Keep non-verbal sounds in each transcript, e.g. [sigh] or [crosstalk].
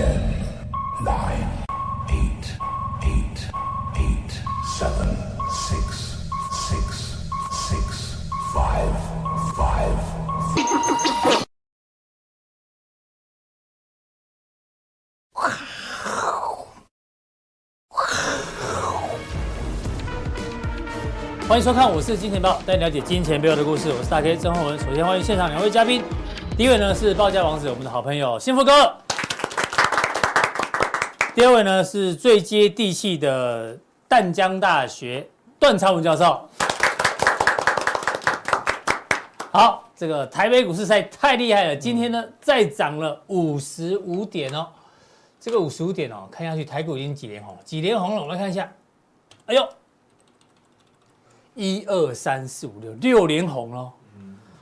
Ten, nine, eight, eight, eight, seven, six, six, six, five, five. [laughs] 欢迎收看，我是金钱豹，带你了解金钱背后的故事。我是大 K 曾浩文。首先欢迎现场两位嘉宾，第一位呢是报价王子，我们的好朋友幸福哥；第二位呢是最接地气的淡江大学段昌文教授。好，这个台北股市赛太厉害了，今天呢再涨了五十五点哦。这个五十五点哦，看下去台股已经几连红，几连红了，我们来看一下。哎呦！一二三四五六六连红喽！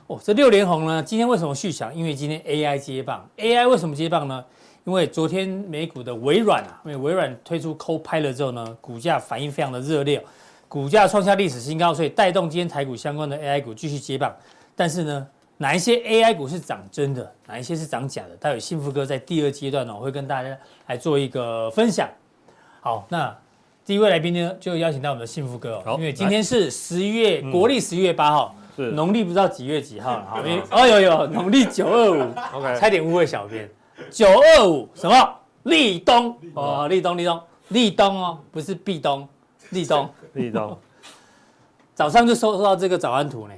哦，这六连红呢？今天为什么续强？因为今天 AI 接棒。AI 为什么接棒呢？因为昨天美股的微软啊，因为微软推出 Copilot 之后呢，股价反应非常的热烈，股价创下历史新高，所以带动今天台股相关的 AI 股继续接棒。但是呢，哪一些 AI 股是涨真的，哪一些是涨假的？待会幸福哥在第二阶段呢，我会跟大家来做一个分享。好，那。第一位来宾呢，就邀请到我们的幸福哥哦，因为今天是十一月国历十一月八号，是农历不知道几月几号了，好，因为哦有有农历九二五，[laughs] OK，差点误会小编，九二五什么？立冬。哦，立冬立冬。立冬哦，不是壁咚，立冬。立冬，[laughs] 早上就收收到这个早安图呢，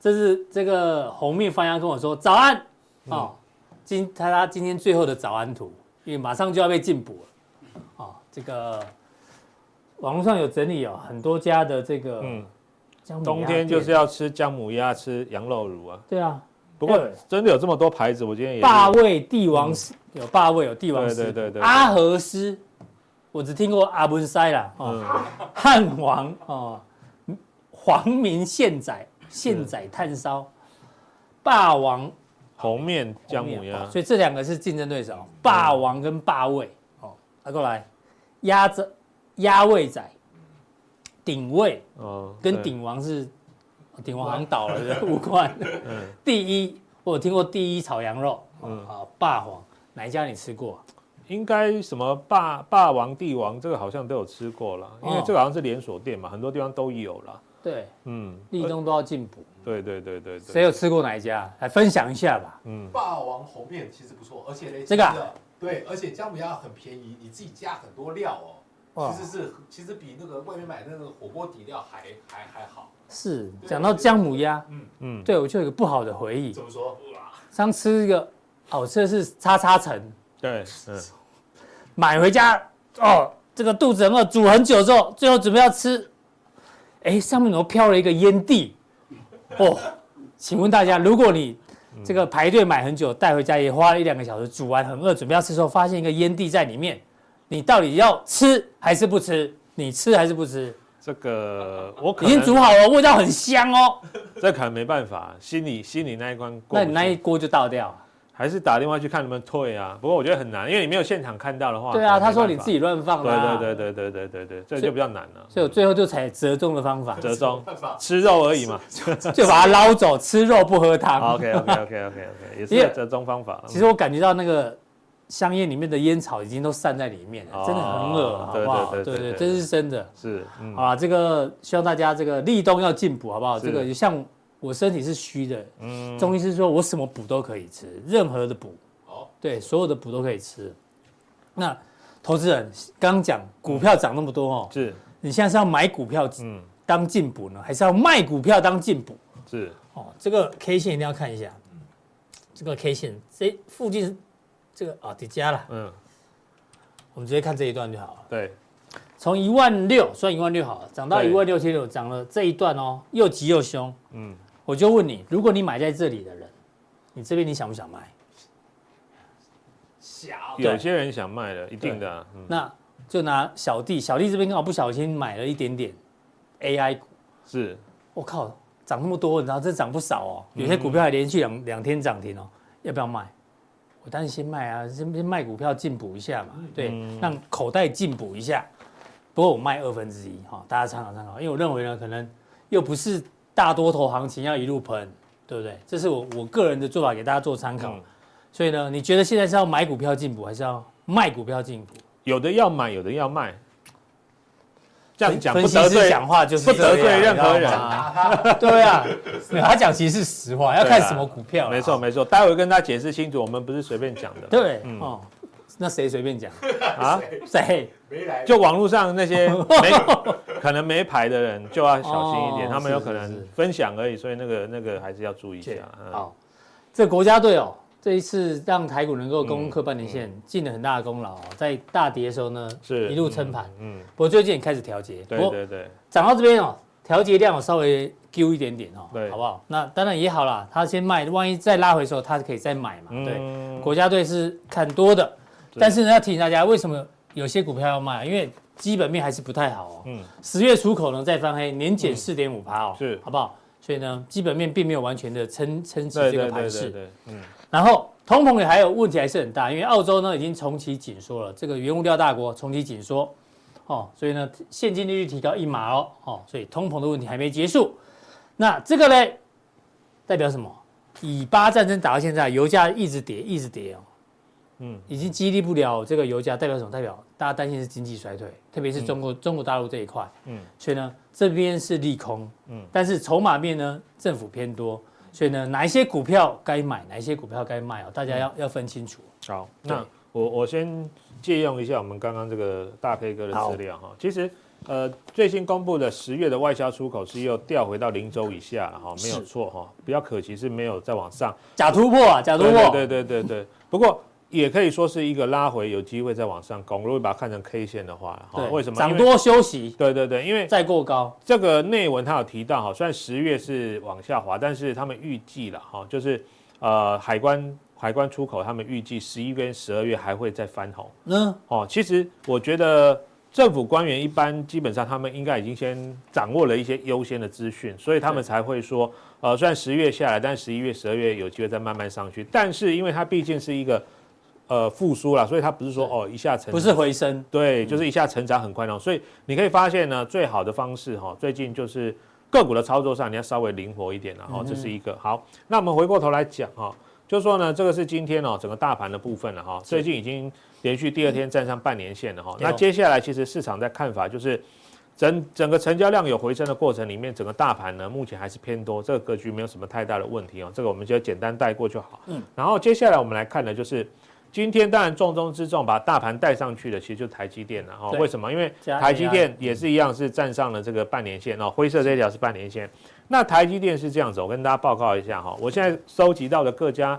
这是这个红面番禺跟我说早安。哦，今他他今天最后的早安图，因为马上就要被禁捕了，哦，这个。网络上有整理哦，很多家的这个，嗯，冬天就是要吃姜母鸭，吃羊肉乳啊。对啊，不过真的有这么多牌子，我今天也。霸位帝王有霸位有帝王，对对对对。阿和斯，我只听过阿文塞啦，哦，汉王哦，皇明现宰现宰炭烧，霸王。红面姜母鸭，所以这两个是竞争对手，霸王跟霸位。哦，来过来压着。鸭味仔，鼎味哦，跟鼎王是鼎王好像倒了的无关。嗯，第一我有听过第一炒羊肉，嗯，啊霸王哪一家你吃过？应该什么霸霸王帝王这个好像都有吃过了，因为这个好像是连锁店嘛，很多地方都有了。对，嗯，立冬都要进补。对对对对，谁有吃过哪一家？来分享一下吧。嗯，霸王红面其实不错，而且呢，这个对，而且姜母鸭很便宜，你自己加很多料哦。其实是，其实比那个外面买那个火锅底料还还还好。是，讲到姜母鸭，嗯嗯，对我就有个不好的回忆。怎么说？上次吃一个，哦，这是叉叉城。对，嗯。买回家，哦，这个肚子很饿，煮很久之后，最后准备要吃，哎，上面怎么飘了一个烟蒂？哦，请问大家，如果你这个排队买很久，带回家也花了一两个小时，煮完很饿，准备要吃的时候，发现一个烟蒂在里面。你到底要吃还是不吃？你吃还是不吃？这个 [laughs] 我可能已经煮好了，味道很香哦。这可能没办法，心里心里那一关过，那你那一锅就倒掉。还是打电话去看能不能退啊？不过我觉得很难，因为你没有现场看到的话。对啊，他说你自己乱放的、啊。对对对对对对对这就比较难了。所以,我最后就采折中的方法。[laughs] 折中，吃肉而已嘛，[laughs] 就把它捞走，吃肉不喝汤。OK OK OK OK OK，也是折中方法。其实我感觉到那个香烟里面的烟草已经都散在里面了，真的很恶，好不好？对对，这是真的。是，好吧，这个希望大家这个立冬要进补，好不好？这个像我身体是虚的，嗯，中医师说我什么补都可以吃，任何的补，好，对，所有的补都可以吃。那投资人刚刚讲股票涨那么多哦，是你现在是要买股票嗯当进补呢，还是要卖股票当进补？是，哦，这个 K 线一定要看一下，这个 K 线这附近。这个啊，叠加了。嗯，我们直接看这一段就好了。对，从一万六算一万六好了，涨到一万六千六，涨了这一段哦，又急又凶。嗯，我就问你，如果你买在这里的人，你这边你想不想卖？想。有些人想卖的，一定的。那就拿小弟，小弟这边刚好不小心买了一点点 AI 股。是。我靠，涨那么多，你知道这涨不少哦。有些股票还连续两两天涨停哦，要不要卖？我当然先卖啊，先先卖股票进补一下嘛，对，嗯、让口袋进补一下。不过我卖二分之一哈，大家参考参考。因为我认为呢，可能又不是大多头行情要一路喷，对不对？这是我我个人的做法，给大家做参考。嗯、所以呢，你觉得现在是要买股票进补，还是要卖股票进补，有的要买，有的要卖。这样讲分析师不得罪讲话就是不得罪任何人。[laughs] 对啊，他讲其实是实话，要看什么股票啦。没错没错，待会跟他解释清楚，我们不是随便讲的。对，嗯。哦，那谁随便讲？啊，[laughs] 谁？没来。就网络上那些 [laughs] 没可能没牌的人就要小心一点，哦他们有可能分享而已，所以那个那个还是要注意一下。嗯。好，这国家队哦，这一次让台股能够攻克半年线，尽了很大的功劳哦。在大跌的时候呢，是一路撑盘。嗯，不过最近也开始调节，对对对，涨到这边哦，调节量我稍微丢一点点哦，对好不好？那当然也好啦，他先卖，万一再拉回的时候，他可以再买嘛。对，嗯国家队是看多的，但是呢，要提醒大家，为什么有些股票要卖？因为基本面还是不太好哦。嗯十月出口呢再翻黑，年减四点五趴哦，是好不好？所以呢，基本面并没有完全的撑撑起对对对对这个盘势。对，嗯，然后通膨也还有问题还是很大，因为澳洲呢已经重启紧缩了，这个原物料大国重启紧缩，哦，所以呢现金利率提高一码哦，哦，所以通膨的问题还没结束。那这个呢，代表什么？以巴战争打到现在，油价一直跌，一直跌哦，嗯已经激励不了这个油价，代表什么？代表大家担心是经济衰退，特别是中国、中国大陆这一块，嗯所以呢这边是利空，嗯但是筹码面呢政府偏多，所以呢哪一些股票该买，哪一些股票该卖哦，大家要、要分清楚。好，那我我先借用一下我们刚刚这个大 K 哥的资料哈，其实。呃，最新公布的十月的外销出口是又掉回到零轴以下了哈，没有错哈，比较可惜是没有再往上，假突破啊，假突破，对对对对对。不过也可以说是一个拉回，有机会再往上攻。如果把它看成 K 线的话，哈，为什么？涨多休息，对对对，因为再过高。这个内文它有提到哈，虽然十月是往下滑，但是他们预计了哈，就是呃海关海关出口，他们预计十一月、十二月还会再翻红。嗯，哦，其实我觉得。政府官员一般基本上他们应该已经先掌握了一些优先的资讯，所以他们才会说，呃，虽然十月下来，但十一月、十二月有机会再慢慢上去。但是因为它毕竟是一个呃复苏了，所以它不是说哦一下成不是回升，对，就是一下成长很快哦。所以你可以发现呢，最好的方式哈，最近就是个股的操作上你要稍微灵活一点了哈，这是一个好。那我们回过头来讲哈，就说呢，这个是今天哦整个大盘的部分了哈，最近已经。连续第二天站上半年线了哈，那接下来其实市场在看法就是整整个成交量有回升的过程里面，整个大盘呢目前还是偏多，这个格局没有什么太大的问题哦，这个我们就简单带过就好。嗯，然后接下来我们来看的就是今天当然重中之重把大盘带上去的，其实就是台积电了哈。为什么？因为台积电也是一样是站上了这个半年线哦，灰色这条是半年线。那台积电是这样子，我跟大家报告一下哈，我现在收集到的各家。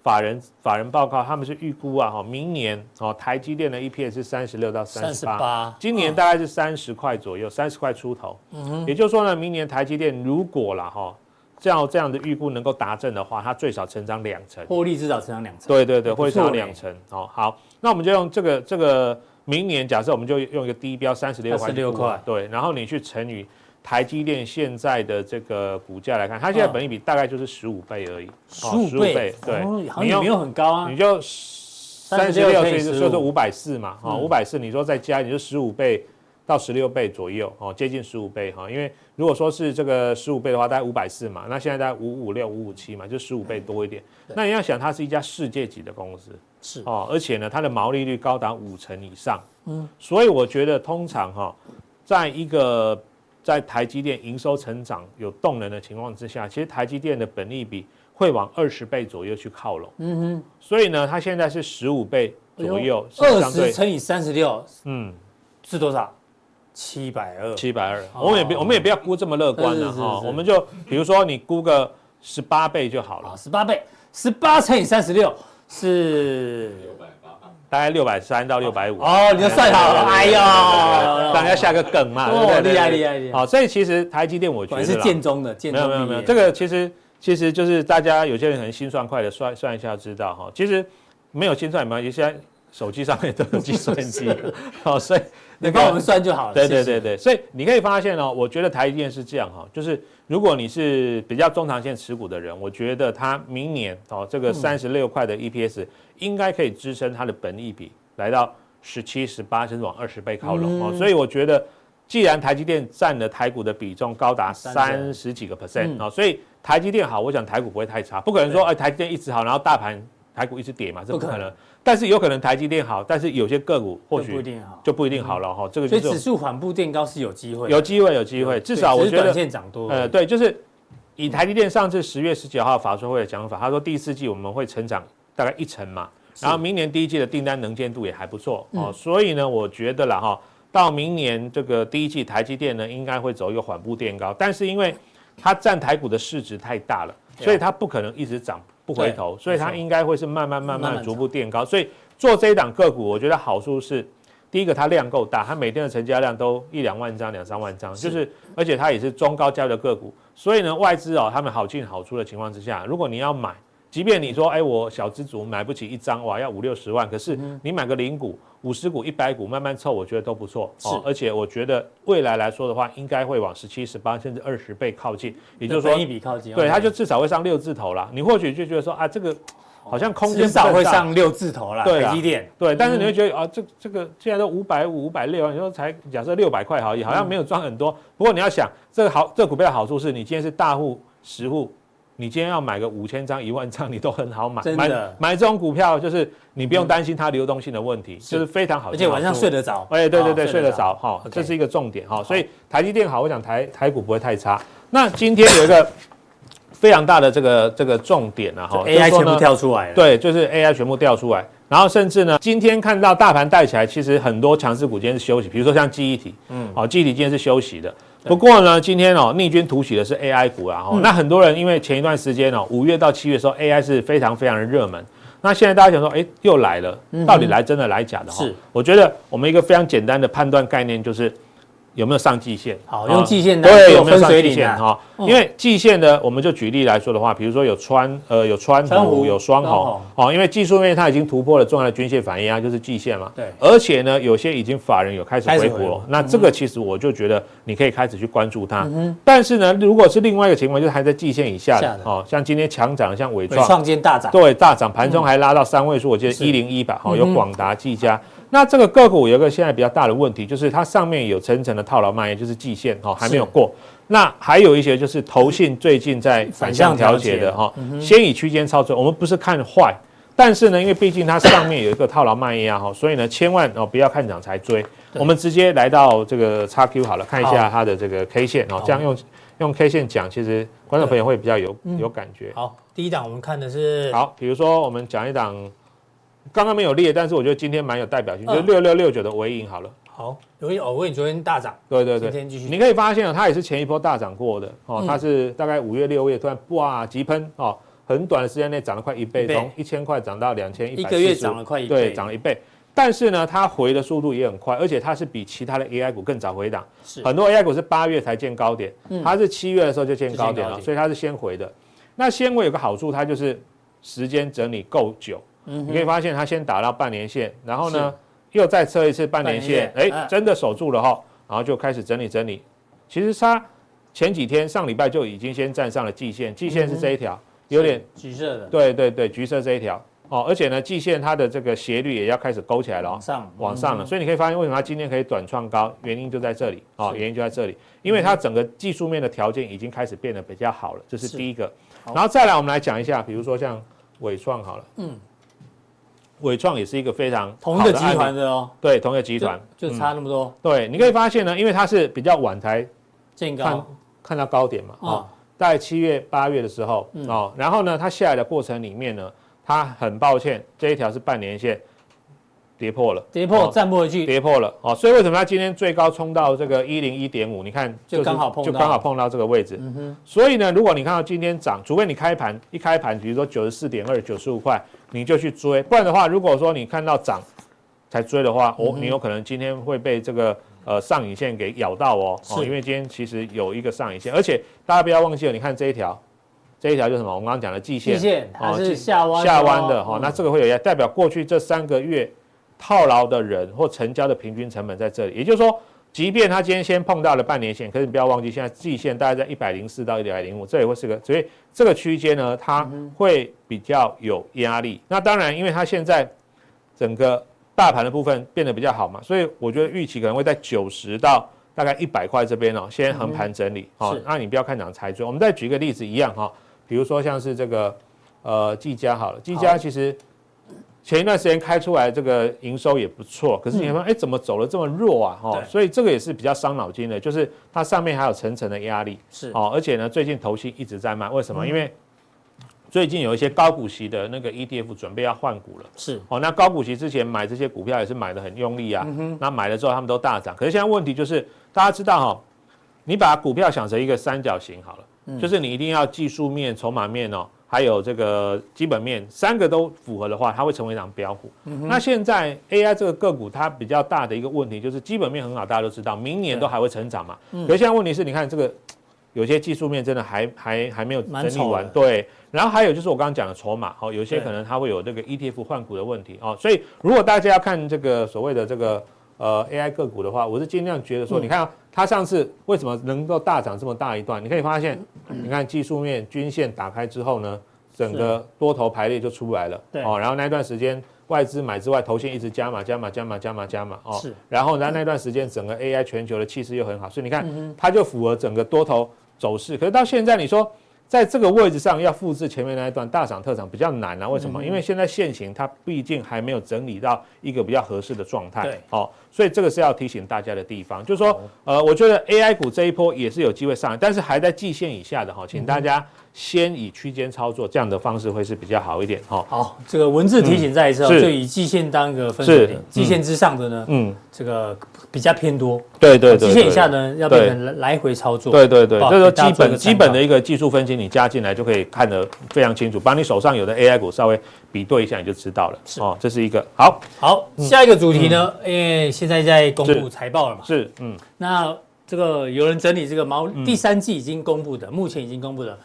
法人法人报告，他们是预估啊，哈，明年哦，台积电的 EPS 是三十六到三十八，今年大概是三十块左右，三十块出头。嗯哼，也就是说呢，明年台积电如果啦哈，这样这样的预估能够达阵的话，它最少成长两成，获利至少成长两成。对对对，会成长两成。哦，好，那我们就用这个这个明年，假设我们就用一个低标三十六块，三十六块，对，然后你去乘以。台积电现在的这个股价来看，它现在本益比大概就是十五倍而已，十五倍，对，好像也没有很高啊，你就三十六，所以就是五。百四嘛，啊，五百四，你说再加，你就十五倍到十六倍左右，哦，接近十五倍哈，因为如果说是这个十五倍的话，大概五百四嘛，那现在大概五五六、五五七嘛，就十五倍多一点。那你要想，它是一家世界级的公司，是哦，而且呢，它的毛利率高达五成以上，嗯，所以我觉得通常哈，在一个在台积电营收成长有动能的情况之下，其实台积电的本利比会往二十倍左右去靠拢。嗯哼，所以呢，它现在是十五倍左右，二十乘以三十六，嗯，是多少？七百二。七百二，我们也不，我们也不要估这么乐观了哈。我们就比如说你估个十八倍就好了。十八倍，十八乘以三十六是六百八。大概六百三到六百五哦，你就算好了，哎呦，当然要下个梗嘛，哦，厉害厉害厉害。好，所以其实台积电我觉得是建中的，没有没有没有，这个其实其实就是大家有些人可能心算快的算算一下知道哈，其实没有心算也没关系，现在手机上面都有计算机，[laughs] 好，[laughs] 所以你帮我们算就好了。对对对对，所以你可以发现哦，我觉得台积电是这样哈，就是如果你是比较中长线持股的人，我觉得它明年哦这个三十六块的 EPS。应该可以支撑它的本益比来到十七、十八，甚至往二十倍靠拢哦。所以我觉得，既然台积电占了台股的比重高达三十几个 percent 哦，所以台积电好，我想台股不会太差。不可能说哎，台积电一直好，然后大盘台股一直跌嘛，这不可能。但是有可能台积电好，但是有些个股或许不一定好，就不一定好了哈。这个所以指数缓步垫高是有机会，有机会，有机会。至少我觉得短线涨多。呃，对，就是以台积电上次十月十九号法说会的讲法，他说第四季我们会成长大概一成嘛，然后明年第一季的订单能见度也还不错哦，所以呢，我觉得了哈，到明年这个第一季台积电呢应该会走一个缓步垫高，但是因为它占台股的市值太大了，所以它不可能一直涨不回头，所以它应该会是慢慢慢慢逐步垫高，所以。做这一档个股，我觉得好处是，第一个它量够大，它每天的成交量都一两万张、两三万张，就是而且它也是中高价的个股，所以呢，外资哦，他们好进好出的情况之下，如果你要买，即便你说，哎，我小资族买不起一张，哇，要五六十万，可是你买个零股、五十股、一百股，慢慢凑，我觉得都不错哦。而且我觉得未来来说的话，应该会往十七、十八甚至二十倍靠近，也就是说一笔靠近，对，它就至少会上六字头了。你或许就觉得说啊，这个。好像空间至少会上六字头啦，对，台积电，对，但是你会觉得啊，这这个现在都五百五、五百六，你说才假设六百块好，也好像没有赚很多。不过你要想，这个好，这个股票的好处是你今天是大户、十户，你今天要买个五千张、一万张，[laughs] 你都很好买。买买这种股票，就是你不用担心它流动性的问题，就是非常好，而且晚上睡得着。哎，对对对，睡得着哈，这是一个重点哈。所以台积电好，我想台台股不会太差。那今天有一个。非常大的这个这个重点啊，哈，AI 全部跳出来了，对，就是 AI 全部掉出来，然后甚至呢，今天看到大盘带起来，其实很多强势股今天是休息，比如说像记忆体，嗯，好，记忆体今天是休息的。不过呢，今天哦逆军突起的是 AI 股啊，那很多人因为前一段时间哦，五月到七月的时候 AI 是非常非常的热门，那现在大家想说，哎，又来了，到底来真的来假的？是，我觉得我们一个非常简单的判断概念就是。有没有上季线？好，用季线对，有没有上季线？哈？因为季线呢，我们就举例来说的话，比如说有川呃有川湖有双红。哦，因为技术面它已经突破了重要的均线反应啊，就是季线嘛。对。而且呢，有些已经法人有开始回补了，那这个其实我就觉得你可以开始去关注它。但是呢，如果是另外一个情况，就是还在季线以下的哦，像今天强涨，像伟创，创建大涨，对，大涨，盘中还拉到三位数，我记得一零一吧，好，有广达、技嘉。那这个个股有一个现在比较大的问题，就是它上面有层层的套牢卖压，就是季线哈还没有过。那还有一些就是投信最近在反向调节的哈，先以区间操作。我们不是看坏，但是呢，因为毕竟它上面有一个套牢卖压哈，所以呢，千万哦不要看涨才追。我们直接来到这个叉 Q 好了，看一下它的这个 K 线哦，这样用用 K 线讲，其实观众朋友会比较有有感觉。好，第一档我们看的是好，比如说我们讲一档。刚刚没有列，但是我觉得今天蛮有代表性，就六六六九的尾影好了。好，纬颖，纬颖昨天大涨。对对对，今天继续。你可以发现它也是前一波大涨过的哦，它是大概五月六月突然哇急喷哦，很短的时间内涨了快一倍，从一千块涨到两千一百。一个月涨了快一倍。对，涨了一倍。但是呢，它回的速度也很快，而且它是比其他的 AI 股更早回档。是。很多 AI 股是八月才见高点，它是七月的时候就见高点了，所以它是先回的。那先回有个好处，它就是时间整理够久。你可以发现它先打到半年线，然后呢又再测一次半年线，哎，真的守住了哈，然后就开始整理整理。其实它前几天上礼拜就已经先站上了季线，季线是这一条，有点橘色的，对对对，橘色这一条。哦，而且呢季线它的这个斜率也要开始勾起来了，往上。往上了，所以你可以发现为什么它今天可以短创高，原因就在这里啊，原因就在这里，因为它整个技术面的条件已经开始变得比较好了，这是第一个。然后再来我们来讲一下，比如说像纬创好了，嗯。纬创也是一个非常同一个集团的哦，对，同一个集团。就差那么多。对，你可以发现呢，因为它是比较晚才见高，看看到高点嘛，哦，在七月八月的时候哦，然后呢，它下来的过程里面呢，它很抱歉，这一条是半年线跌破了，跌破站不回去，跌破了。哦，所以为什么它今天最高冲到这个一零一点五？你看，就刚好碰就刚好碰到这个位置。所以呢，如果你看到今天涨，除非你开盘一开盘，比如说九十四点二、九十五块。你就去追，不然的话，如果说你看到涨才追的话，哦，你有可能今天会被这个呃上影线给咬到哦，哦，因为今天其实有一个上影线，而且大家不要忘记了，你看这一条，这一条就是什么？我们刚刚讲的季线，季线它是下弯下弯的哈，那这个会有压，代表过去这三个月套牢的人或成交的平均成本在这里，也就是说。即便他今天先碰到了半年线，可是你不要忘记，现在季线大概在一百零四到一百零五，这也会是个，所以这个区间呢，它会比较有压力。那当然，因为它现在整个大盘的部分变得比较好嘛，所以我觉得预期可能会在九十到大概一百块这边哦，先横盘整理。好，那你不要看涨才追。我们再举个例子一样哈，比如说像是这个呃技嘉好了，技嘉其实前一段时间开出来这个营收也不错，可是你看，哎，怎么走了这么弱啊？哈，所以这个也是比较伤脑筋的，就是它上面还有层层的压力。是哦，而且呢，最近投信一直在卖，为什么？因为最近有一些高股息的那个 ETF 准备要换股了。是哦，那高股息之前买这些股票也是买的很用力啊。那买了之后他们都大涨，可是现在问题就是大家知道哈，你把股票想成一个三角形好了，就是你一定要技术面、筹码面哦。还有这个基本面三个都符合的话，它会成为一档标股。嗯、那现在 AI 这个个股它比较大的一个问题就是基本面很好，大家都知道，明年都还会成长嘛。嗯、可是现在问题是你看这个有些技术面真的还还还没有整理完，对。然后还有就是我刚刚讲的筹码，哦，有些可能它会有这个 ETF 换股的问题哦。所以如果大家要看这个所谓的这个。呃，AI 个股的话，我是尽量觉得说，你看它上次为什么能够大涨这么大一段？你可以发现，你看技术面均线打开之后呢，整个多头排列就出来了。对。哦，然后那段时间外资买之外，头线一直加码、加码、加码、加码、加码。哦。是。然后呢，那段时间整个 AI 全球的气势又很好，所以你看它就符合整个多头走势。可是到现在你说。在这个位置上要复制前面那一段大涨特涨比较难啊？为什么？因为现在现行它毕竟还没有整理到一个比较合适的状态。对，好，所以这个是要提醒大家的地方，就是说，呃，我觉得 AI 股这一波也是有机会上来，但是还在季线以下的哈，请大家先以区间操作，这样的方式会是比较好一点哈。好，这个文字提醒再一次，就以季线当一个分水岭，季线之上的呢，嗯，这个。比较偏多，对对对，季线以下呢要变成来回操作，对对对，这个基本基本的一个技术分析，你加进来就可以看得非常清楚，把你手上有的 AI 股稍微比对一下，你就知道了。哦，这是一个好，好，下一个主题呢，因为现在在公布财报了嘛，是，嗯，那这个有人整理这个毛第三季已经公布的，目前已经公布的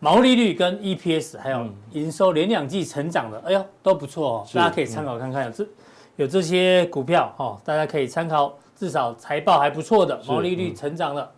毛利率跟 EPS 还有营收连两季成长的，哎呦都不错哦，大家可以参考看看，有这有这些股票哦，大家可以参考。至少财报还不错的，毛利率成长了，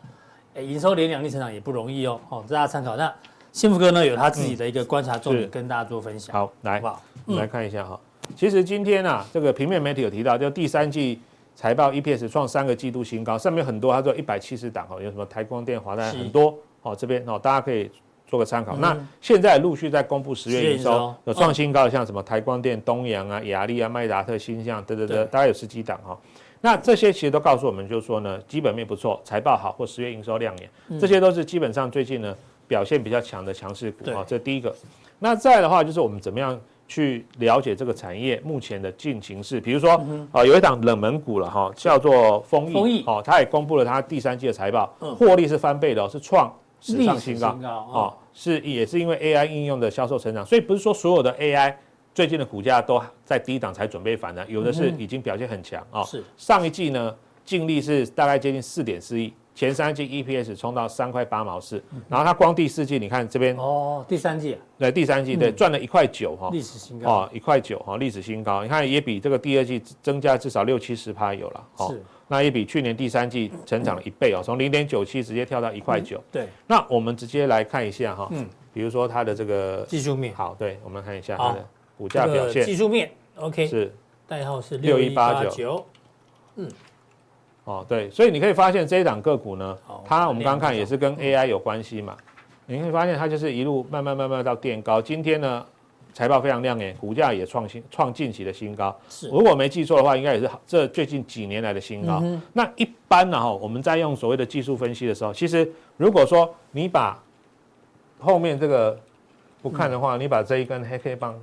嗯、营收连两季成长也不容易哦。哦，大家参考。那幸福哥呢，有他自己的一个观察重点跟大家做分享。好，来，好我们来看一下哈。其实今天啊，这个平面媒体有提到，就第三季财报 EPS 创三个季度新高，上面很多，他说一百七十档哦，有什么台光电、华南很多哦，这边哦，大家可以做个参考。嗯、那现在陆续在公布十月营收有创新高的，像什么台光电、东阳啊、雅力啊、麦达特、新象，等等等，大概有十几档哈。那这些其实都告诉我们，就是说呢，基本面不错，财报好或十月营收亮眼，这些都是基本上最近呢表现比较强的强势股啊。这第一个。那再的话，就是我们怎么样去了解这个产业目前的进行式？比如说啊，有一档冷门股了哈，叫做丰益哦，它也公布了它第三季的财报，获利是翻倍的，是创史上新高啊，是也是因为 AI 应用的销售成长，所以不是说所有的 AI。最近的股价都在低档才准备反弹，有的是已经表现很强啊。是。上一季呢，净利是大概接近四点四亿，前三季 EPS 冲到三块八毛四，然后它光第四季你看这边哦，第三季对第三季对赚了一块九哈，历史新高。哦，一块九哈，历史新高，你看也比这个第二季增加至少六七十趴有了，是那也比去年第三季成长了一倍哦，从零点九七直接跳到一块九。对，那我们直接来看一下哈，嗯，比如说它的这个技术面，好，对，我们看一下它的。股价表现，技术面，OK，是代号是六一八九，嗯，哦，对，所以你可以发现这一档个股呢，它我们刚刚看也是跟 AI 有关系嘛，你可以发现它就是一路慢慢慢慢到垫高，今天呢财报非常亮眼，股价也创新创近期的新高，是，如果没记错的话，应该也是这最近几年来的新高。那一般呢哈，我们在用所谓的技术分析的时候，其实如果说你把后面这个不看的话，你把这一根黑黑棒。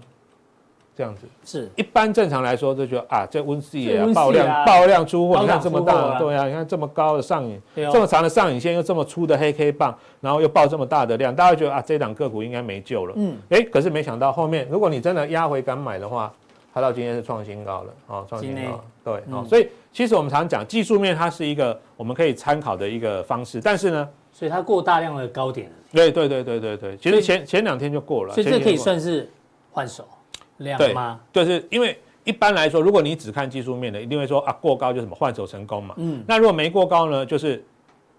这样子是一般正常来说，就觉得啊，这温室也爆量爆量出货，你看这么大，对啊，你看这么高的上影，这么长的上影线，又这么粗的黑 K 棒，然后又爆这么大的量，大家觉得啊，这档个股应该没救了。嗯，哎，可是没想到后面，如果你真的压回敢买的话，它到今天是创新高了哦，创新高。对哦，所以其实我们常讲技术面，它是一个我们可以参考的一个方式，但是呢，所以它过大量的高点。对对对对对对，其实前前两天就过了，所以这可以算是换手。对吗？就是因为一般来说，如果你只看技术面的，一定会说啊，过高就什么换手成功嘛。嗯。那如果没过高呢，就是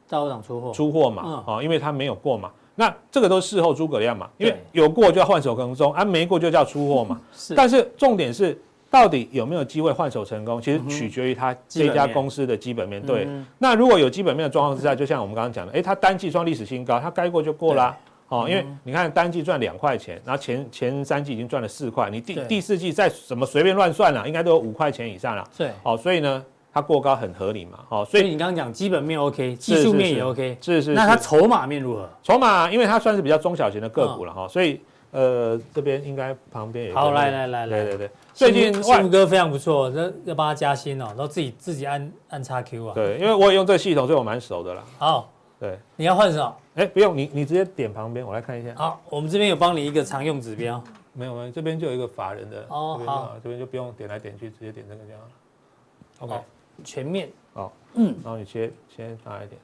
高档出货。出货嘛，啊，因为它没有过嘛。那这个都是事后诸葛亮嘛，因为有过就要换手成功，啊，没过就叫出货嘛。[laughs] 是。但是重点是，到底有没有机会换手成功，其实取决于它这家公司的基本面。对。那如果有基本面的状况之下，就像我们刚刚讲的，哎，它单季创历史新高，它该过就过啦。哦，因为你看单季赚两块钱，然后前前三季已经赚了四块，你第第四季再怎么随便乱算了，应该都有五块钱以上了。对，哦，所以呢，它过高很合理嘛。哦，所以你刚刚讲基本面 OK，技术面也 OK，是是，是。那它筹码面如何？筹码，因为它算是比较中小型的个股了哈，所以呃，这边应该旁边也好，来来来来，对对对，最近幸福哥非常不错，这要帮他加薪哦，然后自己自己按按叉 Q 啊。对，因为我也用这个系统，所以我蛮熟的啦。好。对，你要换什么？哎，不用，你你直接点旁边，我来看一下。好，我们这边有帮你一个常用指标。没有没有，这边就有一个法人的。哦，好，这边就不用点来点去，直接点这个就好了。OK，全面。好，嗯，然后你切切大一点。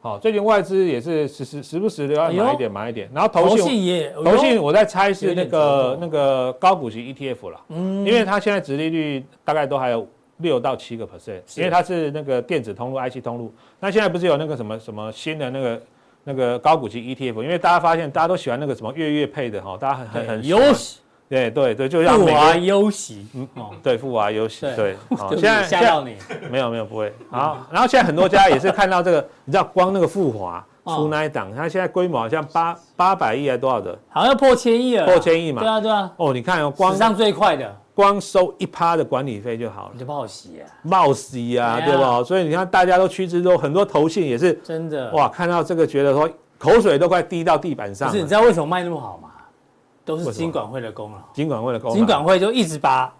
好，最近外资也是时时时不时的要买一点买一点，然后投信也投信，我在猜是那个那个高股息 ETF 了。嗯，因为它现在殖利率大概都还有。六到七个 percent，因为它是那个电子通路、IC 通路。那现在不是有那个什么什么新的那个那个高股息 ETF？因为大家发现大家都喜欢那个什么月月配的哈，大家很很很优喜，对对对，就让富娃优喜，嗯哦，对富娃优喜，对。[laughs] 现在吓到你？没有没有不会。好，然后现在很多家也是看到这个，你知道光那个富华出那一档，它现在规模好像八八百亿还多少的？好像破千亿了，破千亿嘛？对啊对啊。哦，你看哦，光史上最快的。光收一趴的管理费就好了，你就报喜啊，报喜啊，对吧？所以你看，大家都趋之若鹜，很多投信也是真的哇，看到这个觉得说口水都快滴到地板上。不是，你知道为什么卖那么好吗？都是金管会的功劳。金管会的功劳。金管会就一直把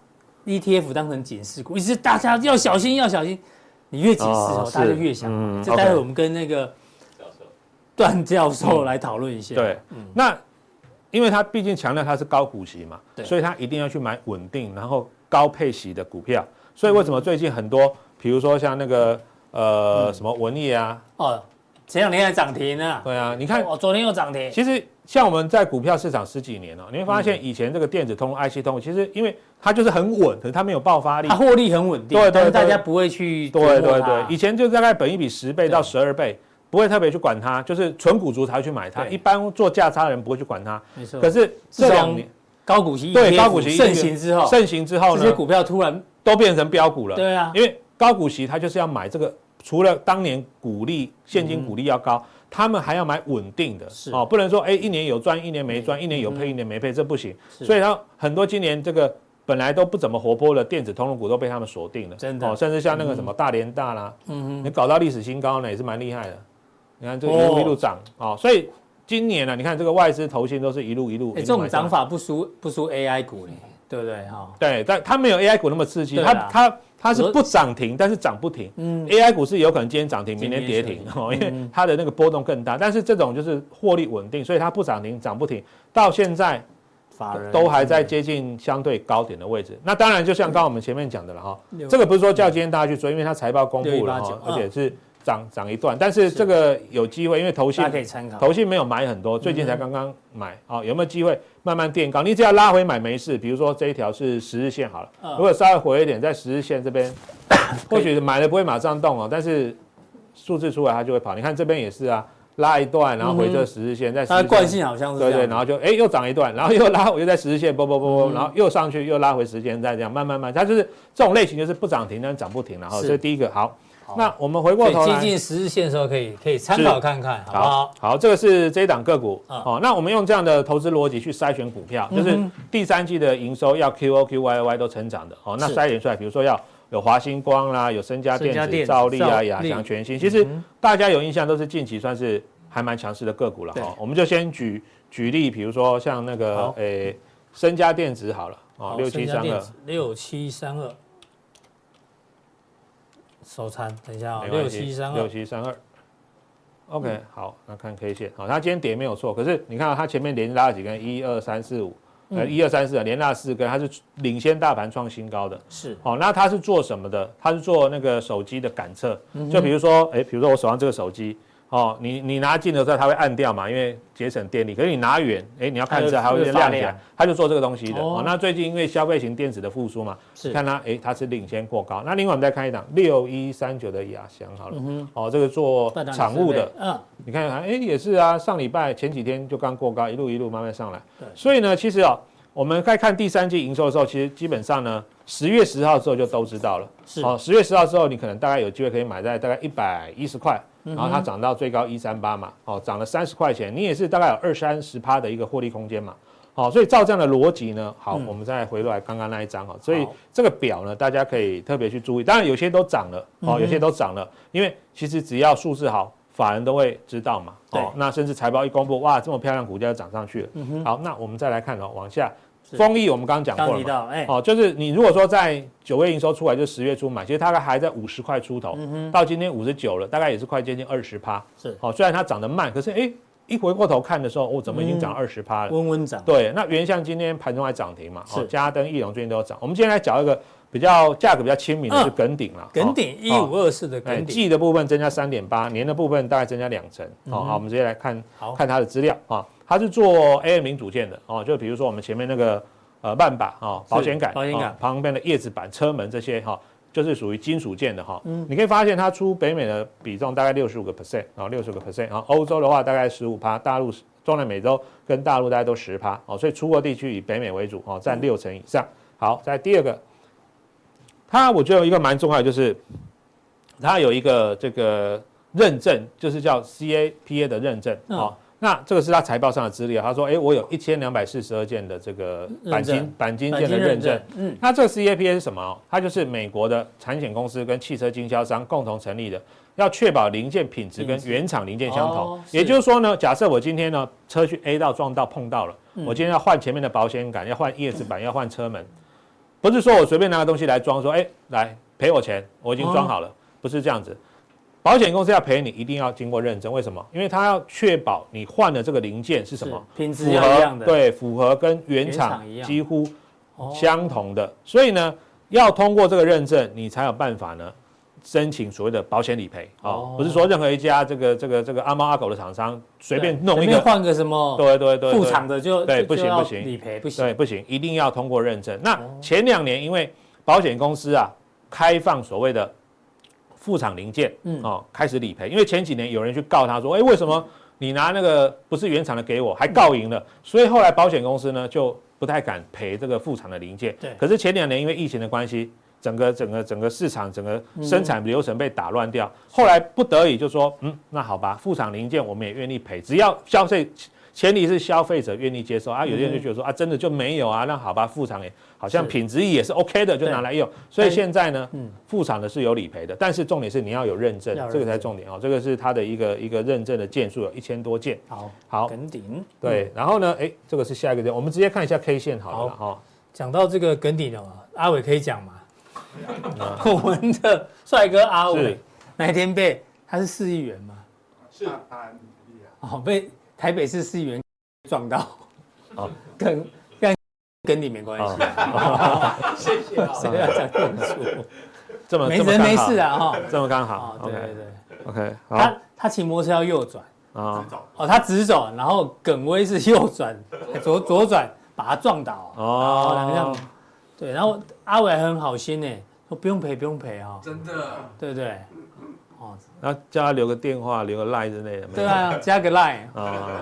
ETF 当成警示股，一直大家要小心，要小心。你越警示哦，大家就越想。这待会我们跟那个段教授来讨论一下。对，那。因为它毕竟强调它是高股息嘛，所以它一定要去买稳定然后高配息的股票。所以为什么最近很多，比如说像那个呃、嗯、什么文艺啊，哦，前两天还涨停呢。对啊，你看，哦，昨天又涨停。其实像我们在股票市场十几年了，你会发现以前这个电子通、IC 通，其实因为它就是很稳，可是它没有爆发力，它获利很稳定，对，对对，大家不会去对对对，以前就大概本一比十倍到十二倍。不会特别去管它，就是纯股族才会去买它。一般做价差的人不会去管它。没错。可是这两年高股息对高股息盛行之后，盛行之后呢，这些股票突然都变成标股了。对啊，因为高股息它就是要买这个，除了当年股利现金股利要高，他们还要买稳定的。是哦，不能说哎一年有赚一年没赚，一年有配一年没配，这不行。所以它很多今年这个本来都不怎么活泼的电子通路股都被他们锁定了。真的哦，甚至像那个什么大连大啦，嗯嗯，你搞到历史新高呢，也是蛮厉害的。你看这个一路一路涨啊，所以今年呢，你看这个外资投信都是一路一路。哎，这种涨法不输不输 AI 股呢，对不对哈？对，但它没有 AI 股那么刺激，它它它是不涨停，但是涨不停。嗯，AI 股是有可能今天涨停，明天跌停哦，因为它的那个波动更大。但是这种就是获利稳定，所以它不涨停，涨不停，到现在都还在接近相对高点的位置。那当然，就像刚刚我们前面讲的了哈，这个不是说叫今天大家去追，因为它财报公布了哈，而且是。涨涨一段，但是这个有机会，因为投信可以参考，投信没有买很多，最近才刚刚买，好，有没有机会慢慢垫高？你只要拉回买没事，比如说这一条是十日线好了，如果稍微回一点，在十日线这边，[coughs] 或许买了不会马上动哦，但是数字出来它就会跑。你看这边也是啊，拉一段，然后回这十日线，在它惯性好像是对对，然后就哎又涨一段，然后又拉，我又在十日线，啵啵啵啵，然后又上去又拉回十日线，再这样慢慢慢，它就是这种类型，就是不涨停但涨不停，然后这是第一个。好。那我们回过头来，接近十日线的时候，可以可以参考看看，好不好？好，这个是这一档个股。哦，那我们用这样的投资逻辑去筛选股票，就是第三季的营收要 Q O Q Y Y 都成长的。哦，那筛选出来，比如说要有华星光啦，有升家电子、兆利啊、亚翔全新，其实大家有印象都是近期算是还蛮强势的个股了。哈，我们就先举举例，比如说像那个诶升家电子好了，啊六七三二，六七三二。收餐，等一下啊，六七三二，六七三二，OK，好，那看 K 线，好，它今天跌没有错，可是你看到它前面连拉了几根，一二三四五，呃，一二三四，连拉四根，它是领先大盘创新高的，是，好，那它是做什么的？它是做那个手机的感测，就比如说，哎，比如说我手上这个手机。哦，你你拿近的时候它会暗掉嘛，因为节省电力。可是你拿远，哎，你要看一下，它会亮起来。它就做这个东西的。哦，那最近因为消费型电子的复苏嘛，是看它，哎，它是领先过高。那另外我们再看一档六一三九的亚翔好了，嗯哦，这个做产物的，嗯，你看看，哎，也是啊，上礼拜前几天就刚过高，一路一路慢慢上来。对，所以呢，其实哦，我们在看第三季营收的时候，其实基本上呢，十月十号之后就都知道了。是哦，十月十号之后，你可能大概有机会可以买在大概一百一十块，然后它涨到最高一三八嘛，哦，涨了三十块钱，你也是大概有二三十趴的一个获利空间嘛。好，所以照这样的逻辑呢，好，嗯、我们再回来刚刚那一张哈，所以这个表呢，大家可以特别去注意。当然有些都涨了，哦，有些都涨了，因为其实只要数字好，法人都会知道嘛。哦，那甚至财报一公布，哇，这么漂亮，股价就涨上去了。好，那我们再来看哦，往下，丰益我们刚刚讲过了嘛，哦，就是你如果说在九月营收出来就十月初买，其实它还在五十块出头，到今天五十九了，大概也是快接近二十趴。是，哦，虽然它涨得慢，可是哎。一回过头看的时候，哦，怎么已经涨二十趴了？温温涨。对，那原像今天盘中还涨停嘛？是。嘉登、翼龙最近都有涨。我们今天来讲一个比较价格比较亲民的，是耿鼎了。耿鼎一五二四的耿鼎，季的部分增加三点八，年的部分大概增加两成。好，好，我们直接来看，看它的资料啊。它是做 AM 零组件的哦，就比如说我们前面那个呃慢把啊、保险杆、保险杆旁边的叶子板、车门这些哈。就是属于金属件的哈，你可以发现它出北美的比重大概六十五个 percent，然后六十个 percent，然后欧洲的话大概十五趴，大陆、中南美洲跟大陆大概都十趴哦，所以出货地区以北美为主哦，占六成以上。好，在第二个，它我觉得有一个蛮重要的就是，它有一个这个认证，就是叫 CAPA 的认证哦。那这个是他财报上的资料，他说：“哎，我有一千两百四十二件的这个钣金钣金件的认证。嗯，那这个 CAPA 是什么？它就是美国的产险公司跟汽车经销商共同成立的，要确保零件品质跟原厂零件相同。也就是说呢，假设我今天呢车去 A 道撞到碰到了，我今天要换前面的保险杆，要换叶子板，要换车门，不是说我随便拿个东西来装，说哎来赔我钱，我已经装好了，不是这样子。”保险公司要赔你，一定要经过认证。为什么？因为它要确保你换的这个零件是什么品质一样的，对，符合跟原厂几乎相同的。所以呢，要通过这个认证，你才有办法呢申请所谓的保险理赔。哦，不是说任何一家这个这个这个阿猫阿狗的厂商随便弄一个换个什么，对对对，副厂的就对，不行不行，理赔不行，对不行，一定要通过认证。那前两年因为保险公司啊开放所谓的。副厂零件，嗯哦，开始理赔，因为前几年有人去告他说，哎，为什么你拿那个不是原厂的给我，还告赢了？所以后来保险公司呢就不太敢赔这个副厂的零件。对。可是前两年因为疫情的关系，整个整个整个市场整个生产流程被打乱掉，后来不得已就说，嗯，那好吧，副厂零件我们也愿意赔，只要消费。前提是消费者愿意接受啊，有些人就觉得说啊，真的就没有啊，那好吧，副厂也好像品质也是 OK 的，就拿来用。所以现在呢，副厂的是有理赔的，但是重点是你要有认证，这个才是重点哦。这个是它的一个一个认证的件数有一千多件。好，好，耿鼎对，然后呢，哎，这个是下一个点，我们直接看一下 K 线好了哈。讲到这个耿鼎的阿伟可以讲吗？[laughs] 我们的帅哥阿伟那天被？他是市议员吗？是。啊，哦被。台北市市议员撞到，哦，跟跟跟你没关系，[laughs] 谢谢啊，谁要讲清楚？这么没人没事啊，哈，这么刚好，对对对，OK，他他骑摩托车要右转。啊，哦，他直走，然后耿威是右转，左左转把他撞倒，哦，两个这样，对，然后阿伟很好心呢，说不用赔不用赔啊，真的，对对。哦，然后叫他留个电话，留个 line 之类的。对啊，加个 line。啊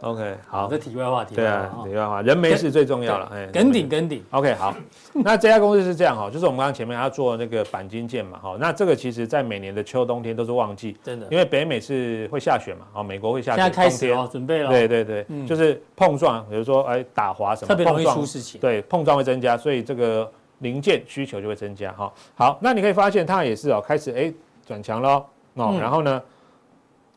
，OK，好。这题外话题。对啊，题外话，人没事最重要了。哎，跟顶跟顶。OK，好。那这家公司是这样哈，就是我们刚刚前面要做那个钣金件嘛，哈。那这个其实在每年的秋冬天都是旺季，真的，因为北美是会下雪嘛，哦，美国会下雪。现在开始哦，准备了。对对对，就是碰撞，比如说哎打滑什么，特别容易出事情。对，碰撞会增加，所以这个零件需求就会增加哈。好，那你可以发现它也是哦，开始哎转强喽。哦，然后呢，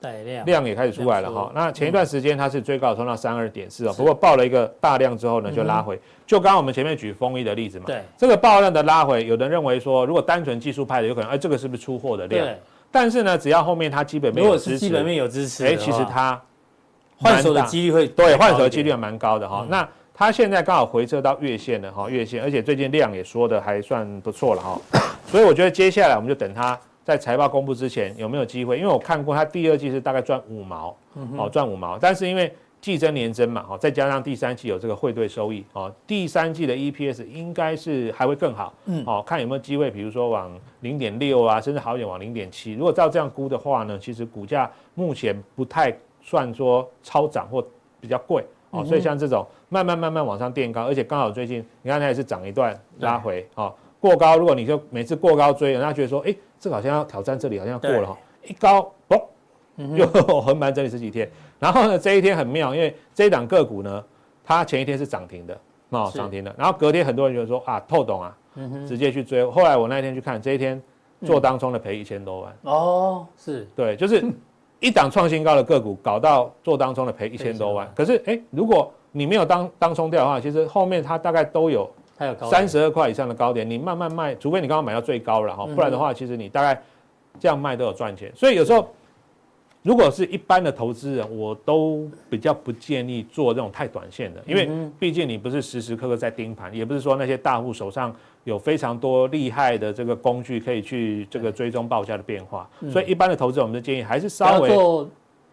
量量也开始出来了哈。那前一段时间它是最高冲到三二点四哦，不过爆了一个大量之后呢，就拉回。就刚刚我们前面举风衣的例子嘛，对，这个爆量的拉回，有人认为说，如果单纯技术派的，有可能哎，这个是不是出货的量？对。但是呢，只要后面它基本面有支持，基本面有支持，哎，其实它换手的几率会对换手的几率还蛮高的哈。那它现在刚好回撤到月线了哈，月线，而且最近量也说的还算不错了哈。[coughs] 所以我觉得接下来我们就等它。在财报公布之前有没有机会？因为我看过它第二季是大概赚五毛，哦，赚五毛。但是因为季增年增嘛，哦，再加上第三季有这个汇兑收益，哦，第三季的 EPS 应该是还会更好，嗯，哦，看有没有机会，比如说往零点六啊，甚至好一点往零点七。如果照这样估的话呢，其实股价目前不太算说超涨或比较贵，哦，所以像这种慢慢慢慢往上垫高，而且刚好最近你看它也是涨一段拉回，哦，过高，如果你就每次过高追，人家觉得说，哎，这个好像要挑战这里，好像要过了哈，一高，嘣，又横盘整理十几天，然后呢这一天很妙，因为这一档个股呢，它前一天是涨停的，哦，涨停的，然后隔天很多人就说啊，透懂啊，直接去追，后来我那一天去看，这一天做当中的赔一千多万，哦，是。对，就是。一档创新高的个股搞到做当中的赔一千多万，可是哎，如果你没有当当冲掉的话，其实后面它大概都有三十二块以上的高点，你慢慢卖，除非你刚刚买到最高了哈，不然的话，其实你大概这样卖都有赚钱。所以有时候。如果是一般的投资人，我都比较不建议做这种太短线的，因为毕竟你不是时时刻刻在盯盘，也不是说那些大户手上有非常多厉害的这个工具可以去这个追踪报价的变化，所以一般的投资人，我们的建议还是稍微做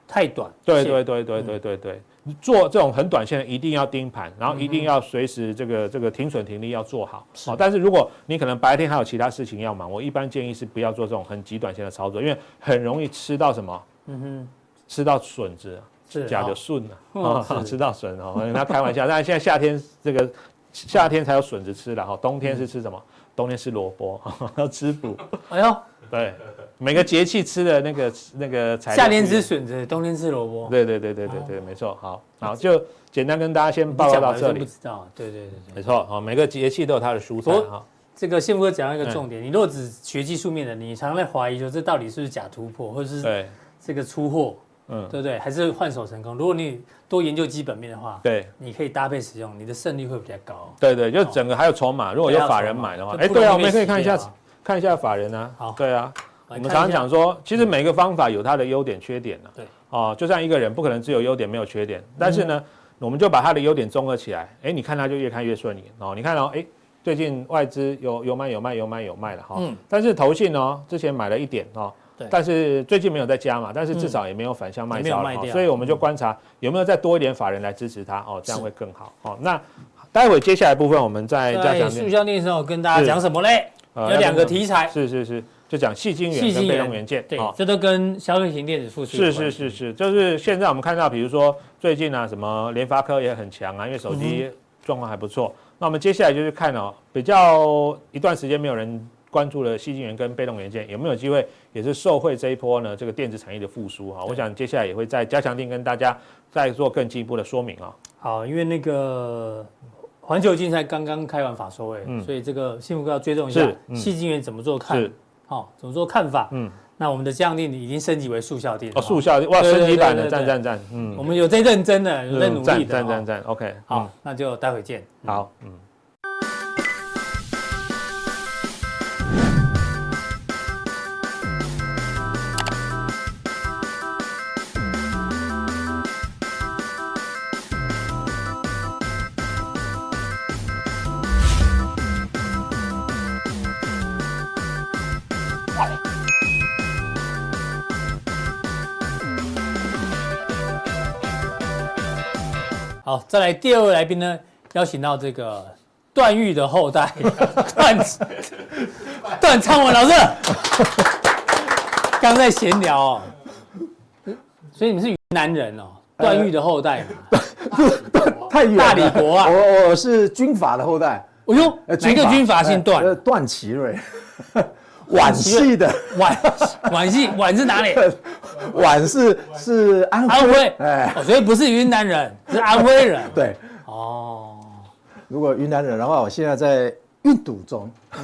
太短。对对对对对对对，做这种很短线的一定要盯盘，然后一定要随时这个这个停损停利要做好。好，但是如果你可能白天还有其他事情要忙，我一般建议是不要做这种很极短线的操作，因为很容易吃到什么。嗯哼，吃到笋子，是假的笋啊，吃到笋哦，跟他开玩笑。但是现在夏天这个夏天才有笋子吃了哈，冬天是吃什么？冬天吃萝卜，[laughs] 要滋补。哎呦，对，每个节气吃的那个那个菜。夏天吃笋子，冬天吃萝卜。对对对对对对，没错。好，好，就简单跟大家先报告到这里。不知道，对对对没错。好，每个节气都有它的蔬菜哈。这个宪富哥讲到一个重点，你如果只学技术面的，你常常在怀疑说这到底是不是假突破，或者是对。这个出货，嗯，对不对？还是换手成功？如果你多研究基本面的话，对，你可以搭配使用，你的胜率会比较高。对对，就整个还有筹码，如果有法人买的话，哎，对啊，我们也可以看一下，看一下法人啊。好，对啊，我们常常讲说，其实每个方法有它的优点缺点呢。对，哦，就像一个人不可能只有优点没有缺点，但是呢，我们就把他的优点综合起来，哎，你看他就越看越顺眼哦。你看哦，哎，最近外资有有买有卖有买有卖了哈，但是投信哦，之前买了一点哦。但是最近没有在加嘛，但是至少也没有反向卖掉了，所以我们就观察有没有再多一点法人来支持它哦，这样会更好哦。那待会接下来部分我们再加强。塑胶电视我跟大家讲什么嘞？有两个题材，是是是，就讲细晶元跟被动元件，对，这都跟消费型电子复苏。是是是是，就是现在我们看到，比如说最近啊，什么联发科也很强啊，因为手机状况还不错。那我们接下来就是看哦，比较一段时间没有人。关注了矽晶圆跟被动元件有没有机会，也是受惠这一波呢？这个电子产业的复苏哈，我想接下来也会在加强定跟大家再做更进一步的说明啊。好，因为那个环球晶才刚刚开完法说会，嗯，所以这个幸福哥要追踪一下矽晶圆怎么做看，好，怎么做看法？嗯，那我们的加强錠已经升级为速效錠哦，速效哇，升级版的赞赞赞，嗯，我们有在认真的，有在努力的，赞赞赞，OK，好，那就待会见，好，嗯。再来第二位来宾呢，邀请到这个段誉的后代 [laughs] 段段昌文老师，刚在闲聊哦，所以你们是云南人哦，段誉的后代嘛，太远了，大理国啊，我我是军阀的后代，哎呦，哪个军阀姓段？段祺瑞。皖系的皖皖系皖是哪里？[laughs] 皖是是安徽，安徽哎，所以不是云南人，是安徽人。[laughs] 对，哦，如果云南人的话，我现在在运堵中。[laughs]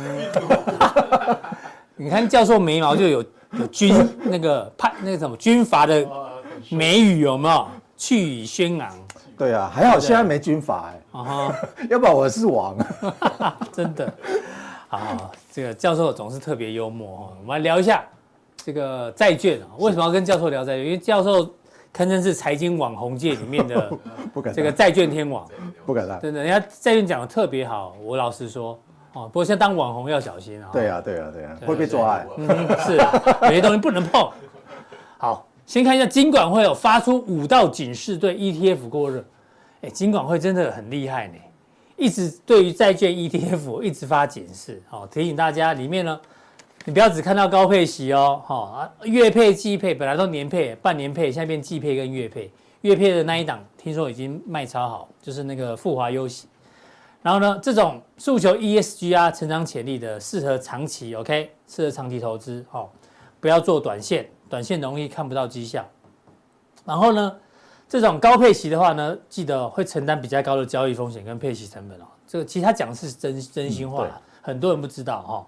你看教授眉毛就有有军那个派那个什么军阀的眉宇有没有？气宇轩昂。对啊，还好现在没军阀哎，啊，要不然我是王。真的。好，这个教授总是特别幽默哈。我们来聊一下这个债券啊，为什么要跟教授聊债券？因为教授堪称是财经网红界里面的 [laughs] 这个债券天王，不敢当。真的，人家债券讲的特别好。我老实说，哦，不过现在当网红要小心啊。对啊，对啊，对啊，会被抓。嗯，是，有些东西不能碰。好，先看一下金管会有发出五道警示，对 ETF 过热。哎，金管会真的很厉害呢。一直对于债券 ETF 一直发警示，好提醒大家，里面呢，你不要只看到高配息哦，好啊，月配、季配本来都年配、半年配，现在变季配跟月配，月配的那一档听说已经卖超好，就是那个富华优息。然后呢，这种诉求 ESG 啊，成长潜力的，适合长期 OK，适合长期投资哦，不要做短线，短线容易看不到绩效。然后呢，这种高配息的话呢，记得会承担比较高的交易风险跟配息成本哦。这个其实他讲的是真真心话，嗯、很多人不知道哈、哦。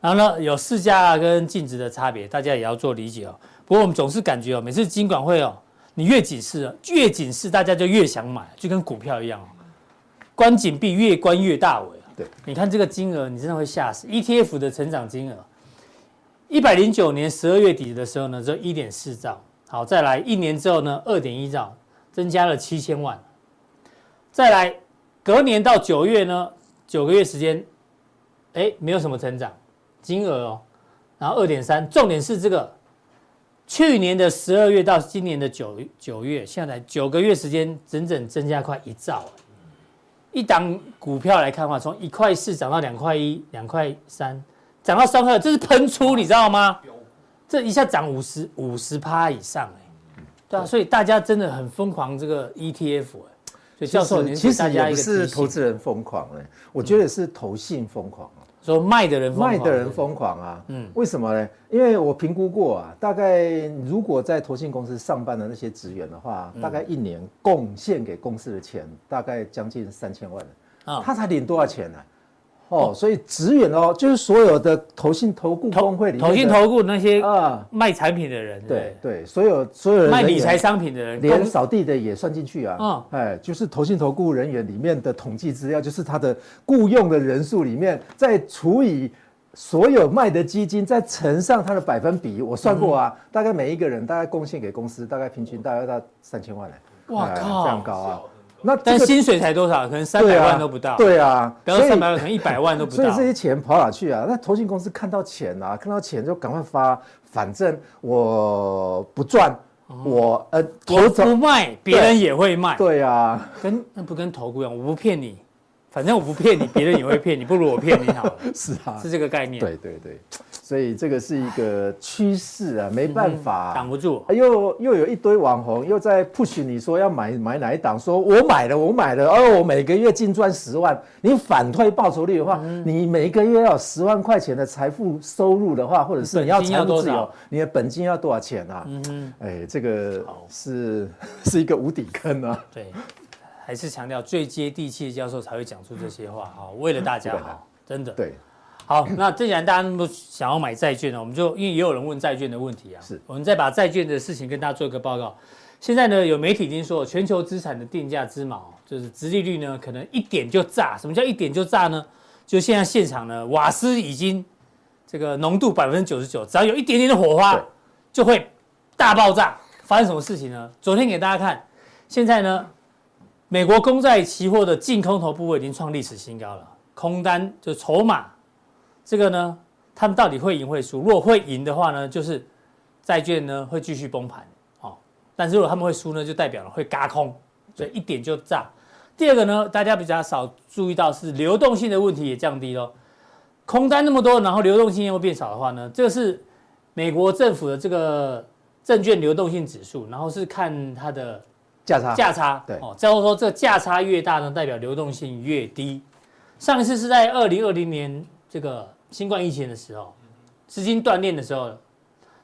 然后呢，有市价跟净值的差别，大家也要做理解哦。不过我们总是感觉哦，每次金管会哦，你越警示，越警示，大家就越想买，就跟股票一样哦。关紧闭，越关越大尾。对，你看这个金额，你真的会吓死。ETF 的成长金额，一百零九年十二月底的时候呢，只有一点四兆。好，再来一年之后呢，二点一兆，增加了七千万。再来隔年到九月呢，九个月时间，哎，没有什么成长。金额哦，然后二点三，重点是这个，去年的十二月到今年的九九月，现在九个月时间，整整增加快一兆。一档股票来看的话，从一块四涨到两块一、两块三，涨到三块，这是喷出，你知道吗？这一下涨五十五十趴以上哎，对啊，所以大家真的很疯狂这个 ETF 哎，所以教授，其实也不是投资人疯狂哎，我觉得是投信疯狂。说卖的人，卖的人疯狂啊！嗯，为什么呢？因为我评估过啊，大概如果在投信公司上班的那些职员的话，大概一年贡献给公司的钱大概将近三千万啊，他才领多少钱呢？哦，所以职员哦，就是所有的投信投顾工会里面，投信投顾那些啊卖产品的人，对对，所有所有人卖理财商品的人，连扫地的也算进去啊。嗯，哎，就是投信投顾人员里面的统计资料，就是他的雇佣的人数里面，再除以所有卖的基金，再乘上他的百分比，我算过啊，大概每一个人大概贡献给公司，大概平均大概到三千万嘞。哇靠，这样高啊！那但薪水才多少？可能三百万都不到。对啊，不要三百万，可能一百万都不到。所以这些钱跑哪去啊？那投信公司看到钱啊，看到钱就赶快发，反正我不赚，我呃，我不卖，别人也会卖。对啊，跟那不跟投顾一样？我不骗你，反正我不骗你，别人也会骗 [laughs] 你，不如我骗你好了。[laughs] 是啊，是这个概念。对对对。[tsk] 所以这个是一个趋势啊，没办法，挡不住。又又有一堆网红又在 push 你说要买买哪一档，说我买了，我买了，哦，我每个月净赚十万。你反推报酬率的话，你每个月要十万块钱的财富收入的话，或者是你要财富自由，你的本金要多少钱啊？嗯嗯，哎，这个是 [laughs] 是一个无底坑啊。对，还是强调最接地气的教授才会讲出这些话哈，为了大家好，真的对。好，那既然大家都想要买债券呢，我们就因为也有人问债券的问题啊，是，我们再把债券的事情跟大家做一个报告。现在呢，有媒体已经说，全球资产的定价之锚，就是殖利率呢，可能一点就炸。什么叫一点就炸呢？就现在现场呢，瓦斯已经这个浓度百分之九十九，只要有一点点的火花，就会大爆炸。发生什么事情呢？昨天给大家看，现在呢，美国公债期货的净空头部位已经创历史新高了，空单就筹码。这个呢，他们到底会赢会输？如果会赢的话呢，就是债券呢会继续崩盘，哦。但是如果他们会输呢，就代表了会嘎空，所以一点就炸。第二个呢，大家比较少注意到是流动性的问题也降低了，空单那么多，然后流动性又变少的话呢，这个是美国政府的这个证券流动性指数，然后是看它的价差，价差，对，哦，再说这个价差越大呢，代表流动性越低。上一次是在二零二零年。这个新冠疫情的时候，资金断裂的时候，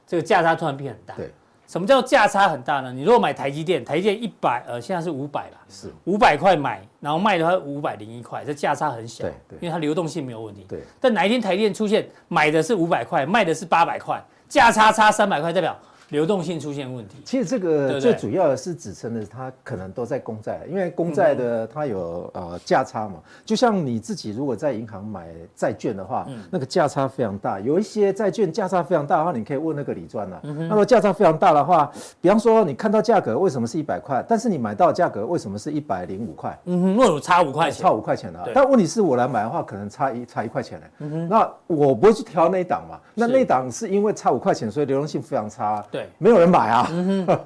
这个价差突然变很大。对，什么叫价差很大呢？你如果买台积电，台积电一百，呃，现在是五百吧？是五百块买，然后卖的话五百零一块，这价差很小。对对，因为它流动性没有问题。对。但哪一天台积电出现买的是五百块，卖的是八百块，价差差三百块，代表。流动性出现问题，其实这个最主要的是指称的，它可能都在公债，因为公债的它有呃价差嘛。就像你自己如果在银行买债券的话，那个价差非常大。有一些债券价差非常大的话，你可以问那个李专了。那么价差非常大的话，比方说你看到价格为什么是一百块，但是你买到价格为什么是一百零五块？嗯哼，那我差五块钱，差五块钱的。但问题是我来买的话，可能差一差一块钱嘞。嗯哼，那我不会去挑那一档嘛？那那一档是因为差五块钱，所以流动性非常差。对，没有人买啊。嗯哼，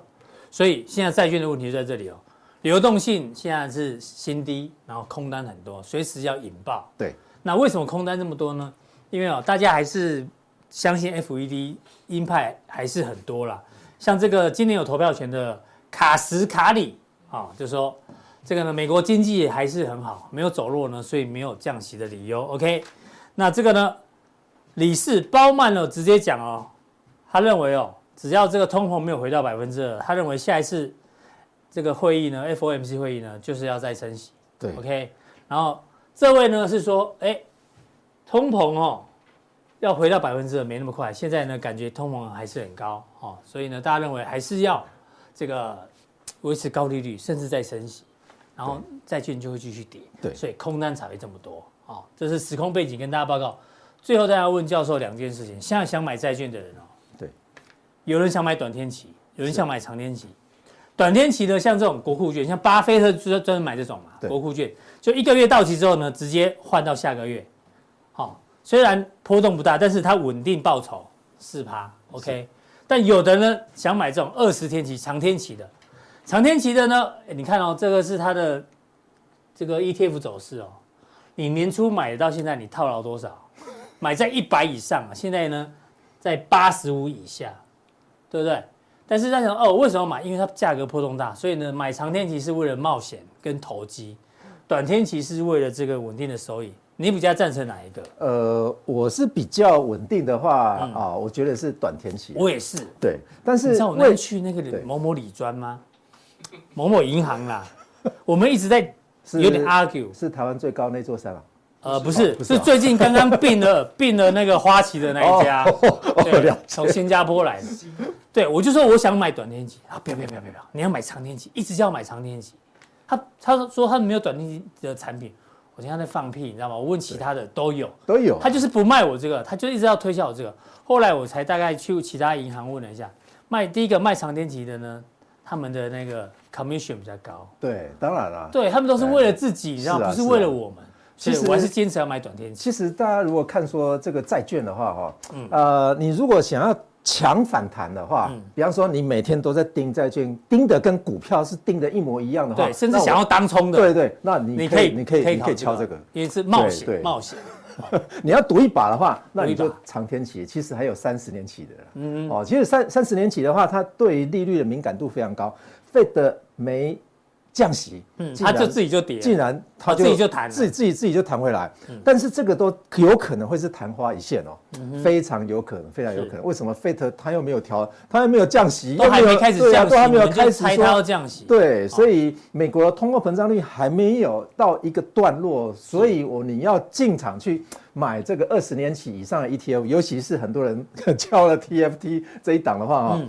所以现在债券的问题就在这里哦，流动性现在是新低，然后空单很多，随时要引爆。对，那为什么空单这么多呢？因为哦，大家还是相信 FED 鹰派还是很多啦。像这个今年有投票权的卡什卡里啊，就说这个呢，美国经济还是很好，没有走弱呢，所以没有降息的理由。OK，那这个呢，理事包曼呢直接讲哦，他认为哦，只要这个通膨没有回到百分之二，他认为下一次这个会议呢，FOMC 会议呢，就是要再升息。对，OK，然后这位呢是说，哎，通膨哦。要回到百分之二没那么快，现在呢感觉通膨还是很高哦，所以呢大家认为还是要这个维持高利率，甚至再升息，然后债券就会继续跌，对，所以空单才会这么多哦。这是时空背景跟大家报告。最后大家问教授两件事情：现在想买债券的人有人想买短天期，有人想买长天期。短天期的像这种国库券，像巴菲特专专门买这种嘛，国库券就一个月到期之后呢，直接换到下个月，好、哦。虽然波动不大，但是它稳定报酬四趴，OK。但有的呢想买这种二十天期、长天期的，长天期的呢，你看哦，这个是它的这个 ETF 走势哦。你年初买到现在，你套牢多少？买在一百以上啊，现在呢在八十五以下，对不对？但是在想哦，为什么买？因为它价格波动大，所以呢买长天期是为了冒险跟投机，短天期是为了这个稳定的收益。你比较赞成哪一个？呃，我是比较稳定的话、嗯、啊，我觉得是短天期。我也是。对，但是你知道我那天去那个某某理专吗？某某银行啦，我们一直在有点 argue，是，是台湾最高那座山啊？呃，不是，是最近刚刚并了 [laughs] 并了那个花旗的那一家，对从新加坡来的。对，我就说我想买短天期啊，不要不要不要不要，你要买长天期，一直叫我买长天期。他他说他没有短天期的产品。我现在在放屁，你知道吗？我问其他的都有，都有。他就是不卖我这个，他就一直要推销我这个。后来我才大概去其他银行问了一下，卖第一个卖长天期的呢，他们的那个 commission 比较高。对，当然了。对他们都是为了自己，你知道吗？不是为了我们。其实我还是坚持要买短天期。其实大家如果看说这个债券的话，哈，呃，你如果想要。强反弹的话，比方说你每天都在盯债券，盯的跟股票是盯的一模一样的话，对，甚至想要当冲的，对对，那你可以你可以你可以敲这个，因为是冒险冒险。[laughs] 你要赌一把的话，那你就长天期，其实还有三十年期的，嗯哦，其实三三十年期的话，它对利率的敏感度非常高，Fed 没。降息，嗯，它就自己就跌，竟然它自己就弹，自己自己自己就弹回来，但是这个都有可能会是昙花一现哦，非常有可能，非常有可能。为什么费特他又没有调，他又没有降息，都还没开始降息，都还没有开始说降息，对，所以美国的通货膨胀率还没有到一个段落，所以我你要进场去买这个二十年期以上的 ETF，尤其是很多人 [laughs] 交了 TFT 这一档的话哈。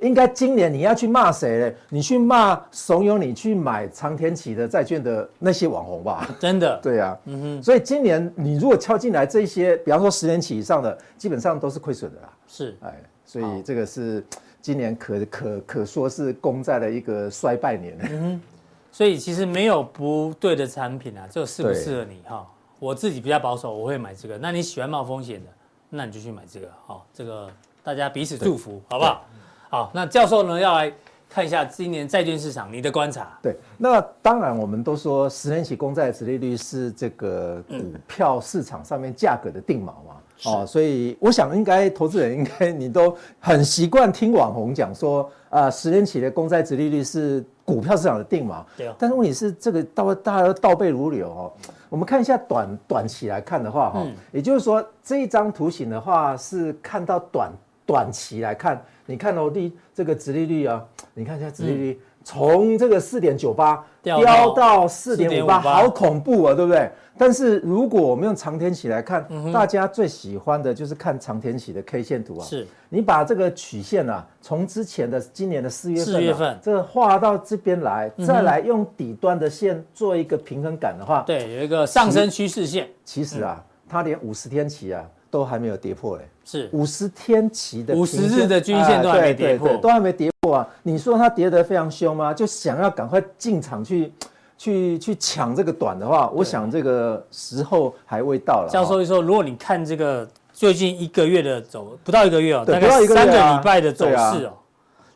应该今年你要去骂谁嘞？你去骂怂恿你去买长天期的债券的那些网红吧。真的，[laughs] 对啊，嗯哼。所以今年你如果敲进来这些，比方说十年期以上的，基本上都是亏损的啦。是，哎，所以这个是今年可可可说是公债的一个衰败年。嗯哼。所以其实没有不对的产品啊，这个适不适合你哈？我自己比较保守，我会买这个。那你喜欢冒风险的，那你就去买这个。好，这个大家彼此祝福，好不好？好，那教授呢，要来看一下今年债券市场你的观察。对，那当然我们都说十年期公债的殖利率是这个股票市场上面价格的定锚嘛。嗯、哦，所以我想应该投资人应该你都很习惯听网红讲说，啊，十年期的公债殖利率是股票市场的定锚。对、哦。但是问题是这个倒大家都倒背如流哦。我们看一下短短期来看的话哈，嗯、也就是说这一张图形的话是看到短短期来看。你看哦，第这个殖利率啊，[tsk] 你看一下殖利率从这个四点九八飙到四点五八，好恐怖啊，对不对？但是如果我们用长天期来看，大家最喜欢的就是看长天期的 K 线图啊。是，你把这个曲线啊，从之前的今年的四月份，四月份这个画到这边来，再来用底端的线做一个平衡感的话，对，有一个上升趋势线。其实啊，它连五十天期啊。都还没有跌破嘞，是五十天期的五十日的均线都还没跌破，都还没跌破啊！你说它跌得非常凶吗？就想要赶快进场去，去去抢这个短的话，我想这个时候还未到了。教授说，如果你看这个最近一个月的走，不到一个月哦，大概三个礼拜的走势哦，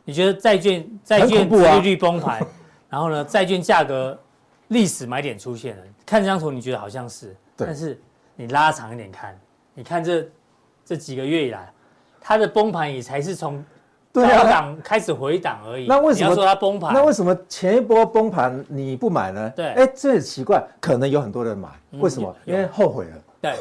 你觉得债券债券殖利率崩盘，[laughs] 然后呢，债券价格历史买点出现了，看这张图你觉得好像是，但是你拉长一点看。你看这这几个月以来，它的崩盘也才是从高档开始回档而已。那为什么它崩盘？那为什么前一波崩盘你不买呢？对哎，这很奇怪，可能有很多人买，为什么？有因为后悔了。对，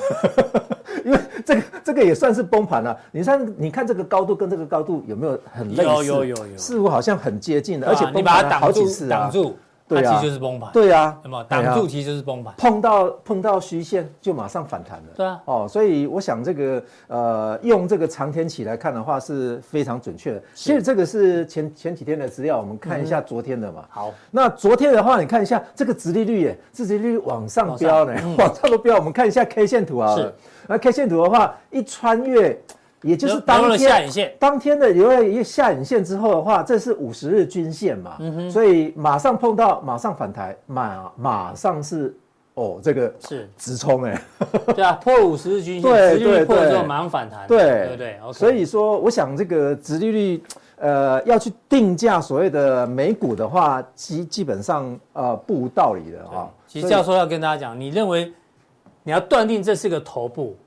[laughs] 因为这个这个也算是崩盘了。你看，你看这个高度跟这个高度有没有很类似？有有有有，似乎好像很接近的，啊而且崩盘了好几次啊。挡住，它对啊其实就是崩盘。对啊，那么挡住其实就是崩盘。碰到碰到虚线就马上反弹了。对啊，哦，所以我想这个呃，用这个长天期来看的话是非常准确的。其实这个是前前几天的资料，我们看一下昨天的嘛。好，那昨天的话，你看一下这个殖利率，耶，殖利率往上飙呢，[laughs] 往上都飙。我们看一下 K 线图啊。是。那 K 线图的话，一穿越，也就是当天下影线，当天的留了一个下影线之后的话，这是五十日均线嘛，所以马上碰到，马上反弹，马马上是哦，这个是直冲哎，[laughs] 对啊，破五十日均线，对对破之后对，马上反弹，对对不对？所以说，我想这个殖利率，呃，要去定价所谓的美股的话，基基本上呃不无道理的啊。其实教授要跟大家讲，你认为？你要断定这是个头部，对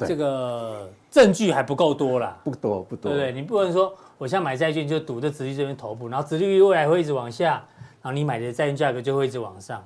这个证据还不够多啦，不多不多，对不对？你不能说我现在买债券就赌这殖利率这边头部，然后殖利率未来会一直往下，然后你买的债券价格就会一直往上，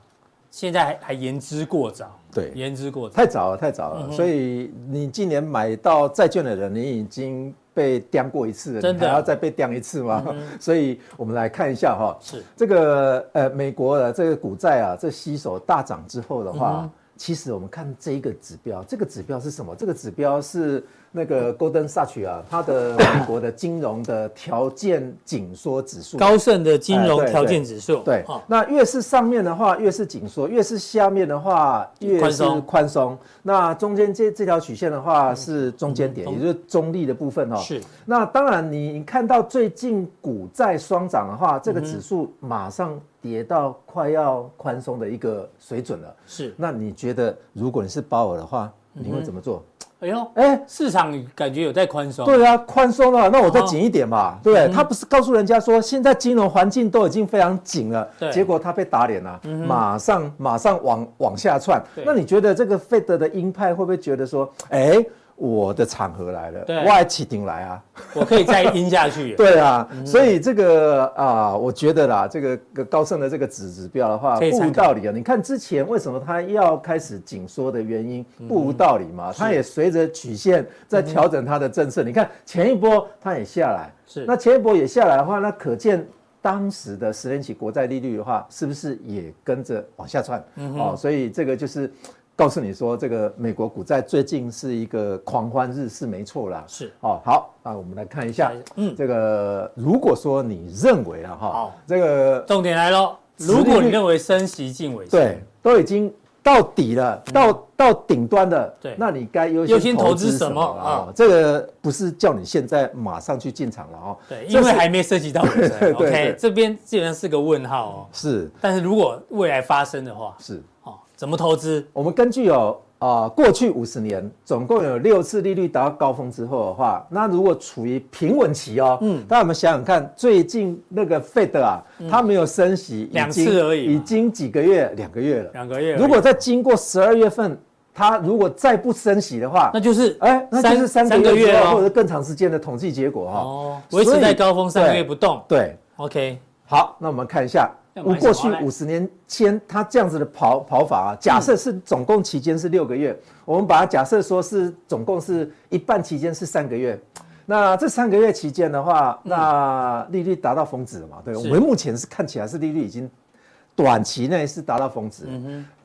现在还还言之过早，对，言之过早，太早了太早了。嗯、所以你今年买到债券的人，你已经被钉过一次了，真的。还要再被钉一次吗？嗯、[laughs] 所以我们来看一下哈，是。这个呃美国的这个股债啊，这吸手大涨之后的话。嗯其实我们看这一个指标，这个指标是什么？这个指标是那个 Goldman Sachs 啊，它的美国的金融的条件紧缩指数，高盛的金融条件指数。对，那越是上面的话，越是紧缩；越是下面的话，越是宽松。那中间这这条曲线的话是中间点，也就是中立的部分哦。是。那当然，你看到最近股债双涨的话，这个指数马上。跌到快要宽松的一个水准了，是。那你觉得，如果你是鲍尔的话，你会怎么做？哎呦，哎，市场感觉有在宽松。对啊，宽松了，那我再紧一点嘛，对不对？他不是告诉人家说，现在金融环境都已经非常紧了，结果他被打脸了，马上马上往往下窜。那你觉得这个 Fed 的鹰派会不会觉得说，哎？我的场合来了，我还起顶来啊，我可以再阴下去。[laughs] 对啊，所以这个啊，我觉得啦，这个高盛的这个指指标的话，不无道理啊。你看之前为什么它要开始紧缩的原因，不无道理嘛。它也随着曲线在调整它的政策。你看前一波它也下来，是那前一波也下来的话，那可见当时的十年期国债利率的话，是不是也跟着往下窜？哦，所以这个就是。告诉你说，这个美国股债最近是一个狂欢日，是没错啦。是。哦，好，那我们来看一下，嗯，这个如果说你认为了，哈，这个重点来喽，如果你认为升息近尾声，对，都已经到底了，到到顶端了，对，那你该优先投资什么？啊？这个不是叫你现在马上去进场了哦，对，因为还没涉及到尾声，[laughs] OK，这边基本上是个问号哦，是，但是如果未来发生的话，是。怎么投资？我们根据有啊，过去五十年总共有六次利率达到高峰之后的话，那如果处于平稳期哦，嗯，大家我们想想看，最近那个 Fed 啊，它没有升息两次而已，已经几个月，两个月了，两个月。如果再经过十二月份，它如果再不升息的话，那就是哎，那就是三个月或者更长时间的统计结果哈。哦，维持在高峰三个月不动。对，OK，好，那我们看一下。我过去五十年间，他这样子的跑跑法啊，假设是总共期间是六个月，我们把它假设说是总共是一半期间是三个月，那这三个月期间的话，那利率达到峰值了嘛？对，我们目前是看起来是利率已经短期内是达到峰值，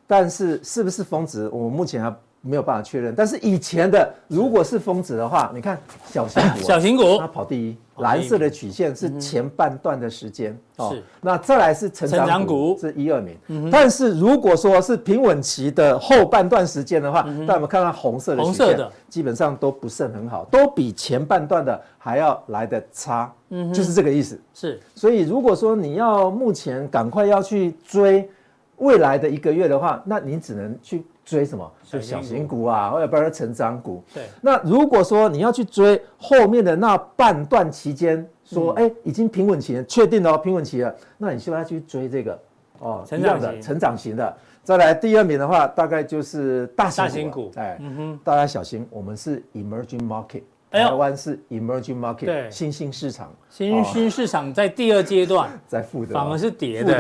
但是是不是峰值，我们目前还没有办法确认。但是以前的如果是峰值的话，你看小型股，[coughs] 小型股。它跑第一。蓝色的曲线是前半段的时间哦，那再来是成长股是一二名，但是如果说是平稳期的后半段时间的话，那我们看到红色的曲线，基本上都不是很好，都比前半段的还要来的差，就是这个意思。是，所以如果说你要目前赶快要去追未来的一个月的话，那你只能去。追什么？就小型股啊，或者不然成长股。对。那如果说你要去追后面的那半段期间，说哎、嗯，已经平稳期了，确定了、哦、平稳期了，那你需要去追这个哦，成长的成长型的。再来第二名的话，大概就是大型股。大型股。哎，嗯哼，大家小心，我们是 emerging market。台湾是 emerging market，对新兴市场，新兴市场在第二阶段在负的，反而是跌的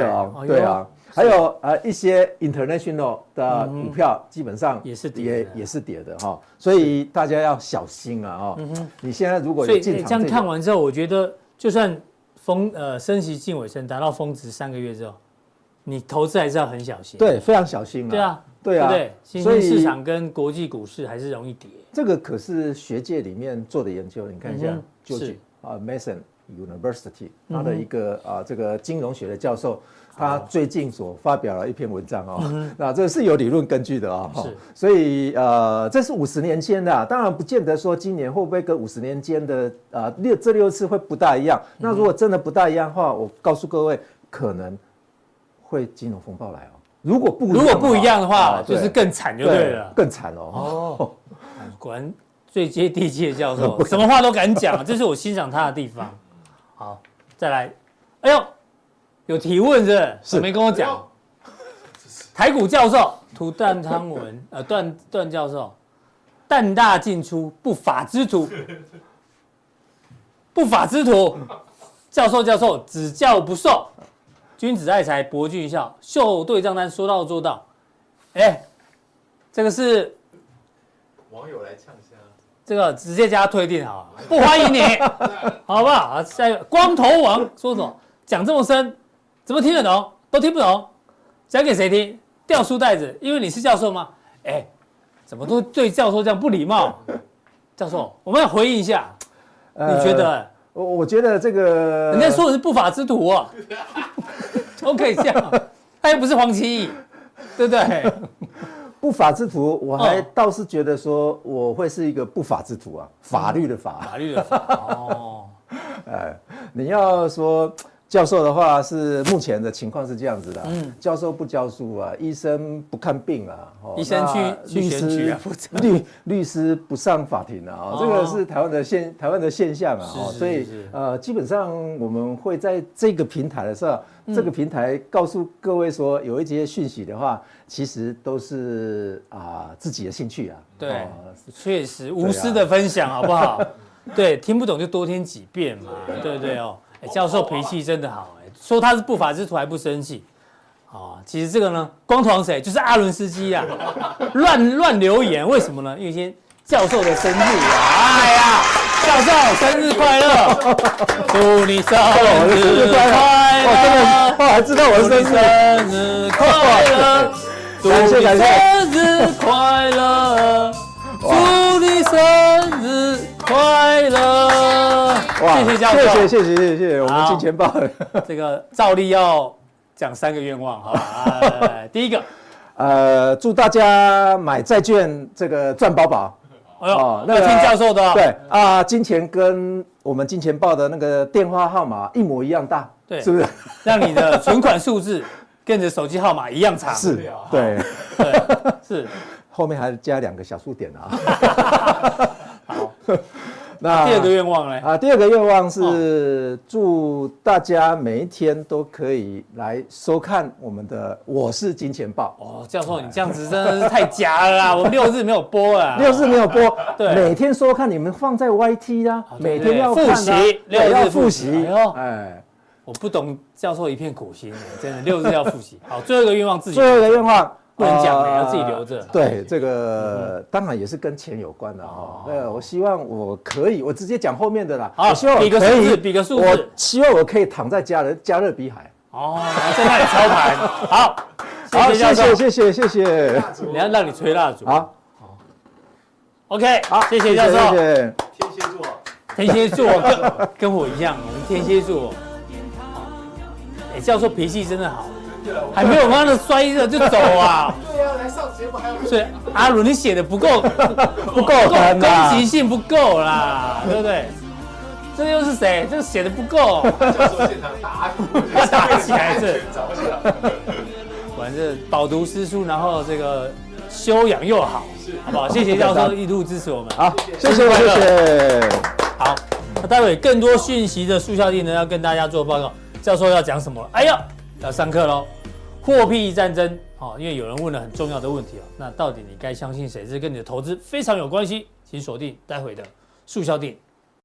对啊。还有呃一些 international 的股票，基本上也是跌也也是跌的哈，所以大家要小心啊哈。你现在如果有进场，这样看完之后，我觉得就算峰呃升息近尾声达到峰值三个月之后，你投资还是要很小心。对，非常小心啊。对啊，对啊，不对？新所以兴市场跟国际股市还是容易跌。这个可是学界里面做的研究，你看一下嗯哼究竟是啊，Mason University 他嗯的一个啊这个金融学的教授，他最近所发表了一篇文章哦，[laughs] 那这是有理论根据的啊，嗯是所以呃这是五十年间的啊，当然不见得说今年会不会跟五十年间的啊六这六次会不大一样。那如果真的不大一样的话，我告诉各位，可能会金融风暴来哦。如果不如果不一样的话，啊就是更惨就对了。更惨哦。哦，[laughs] 果然最接地气的教授，[laughs] 什么话都敢讲，这是我欣赏他的地方。好，再来，哎呦，有提问是不是？是没跟我讲。台股教授涂段汤文，[laughs] 呃，段段教授，蛋大进出，不法之徒，不法之徒，教授教授只教不受，君子爱财，博君一笑，秀对账单说到做到。哎，这个是网友来呛声，这个直接加退订好了，不欢迎你，好不好？啊，下一个光头王说什么？讲这么深，怎么听得懂？都听不懂，讲给谁听？掉书袋子，因为你是教授吗？哎，怎么都对教授这样不礼貌？[laughs] 教授，我们要回应一下，你觉得？我我觉得这个人家说的是不法之徒啊，都可以这样，他又不是黄奇义，对不对？[laughs] 不法之徒，我还哦倒是觉得说我会是一个不法之徒啊，法律的法。法律的法哦，[laughs] 哎，你要说教授的话，是目前的情况是这样子的。嗯，教授不教书啊，医生不看病啊，哦医生去去选举啊律律师不上法庭啊，哦，这个是台湾的现台湾的现象啊。哦，所以呃，基本上我们会在这个平台的时候，这个平台告诉各位说，有一些讯息的话，其实都是啊自己的兴趣啊。对哦确实无私的分享，好不好？[laughs] 对，听不懂就多听几遍嘛，对不对哦？哎，教授脾气真的好，哎，说他是不法之徒还不生气，啊，其实这个呢，光头王谁？就是阿伦斯基啊，[laughs] 乱乱留言，为什么呢？因为今天教授的生日啊，哎呀，教授生日快乐，祝你生日快哇，真的，乐，哇，还知道我的生日。快乐。祝你生日快乐，祝你生日快乐。谢谢教授，谢谢谢谢谢谢，我们金钱豹。这个照例要讲三个愿望，好吧？来来来第一个，[laughs] 呃，祝大家买债券这个赚饱饱。哎呦，哦要听教授的哦。对啊，金钱跟我们金钱豹的那个电话号码一模一样大，对是不是？让你的存款数字跟你的手机号码一样长。是，对，对，是。[laughs] 后面还加两个小数点啊。[laughs] 好，那第二个愿望呢？啊，第二个愿望是祝大家每一天都可以来收看我们的《我是金钱豹》。哦，教授，你这样子真的是太假了啦！[laughs] 我们六日没有播啊。六日没有播，[laughs] 对每天收看你们放在 YT 啊，每天要复习六日对要复习复习哎呦，哎，我不懂教授一片苦心，真的六日要复习。好，最后一个愿望自己最后一个愿望不能讲的呃要自己留着对，这个当然也是跟钱有关的哈。呃，我希望我可以，我直接讲后面的啦。好我希望我比个数字比个数字我希望我可以躺在加勒加勒比海。哦，在那里操盘。[laughs] 好，好，谢谢谢谢，谢谢谢谢。你要让你吹蜡烛。好，，OK，好，谢谢教授。谢谢。天蝎座，天蝎座跟跟我一样，我们天蝎座。哎，教授脾气真的好，还没有妈的摔着就走啊！[laughs] 对啊，来上节目还有所以阿鲁，你写的不够 [laughs] 不够狠攻啊击性不够啦，[laughs] 对不对？这又是谁？这个写的不够，教授现场打鼓，要打起来这着想，反正饱读诗书，然后这个修养又好，好不好？谢谢教授一路支持我们。好，谢谢谢谢。好，那待会更多讯息的速效定呢，要跟大家做报告。教授要讲什么了？哎呀，要上课喽！货币战争，哦，因为有人问了很重要的问题哦，那到底你该相信谁？这跟你的投资非常有关系，请锁定待会的速销店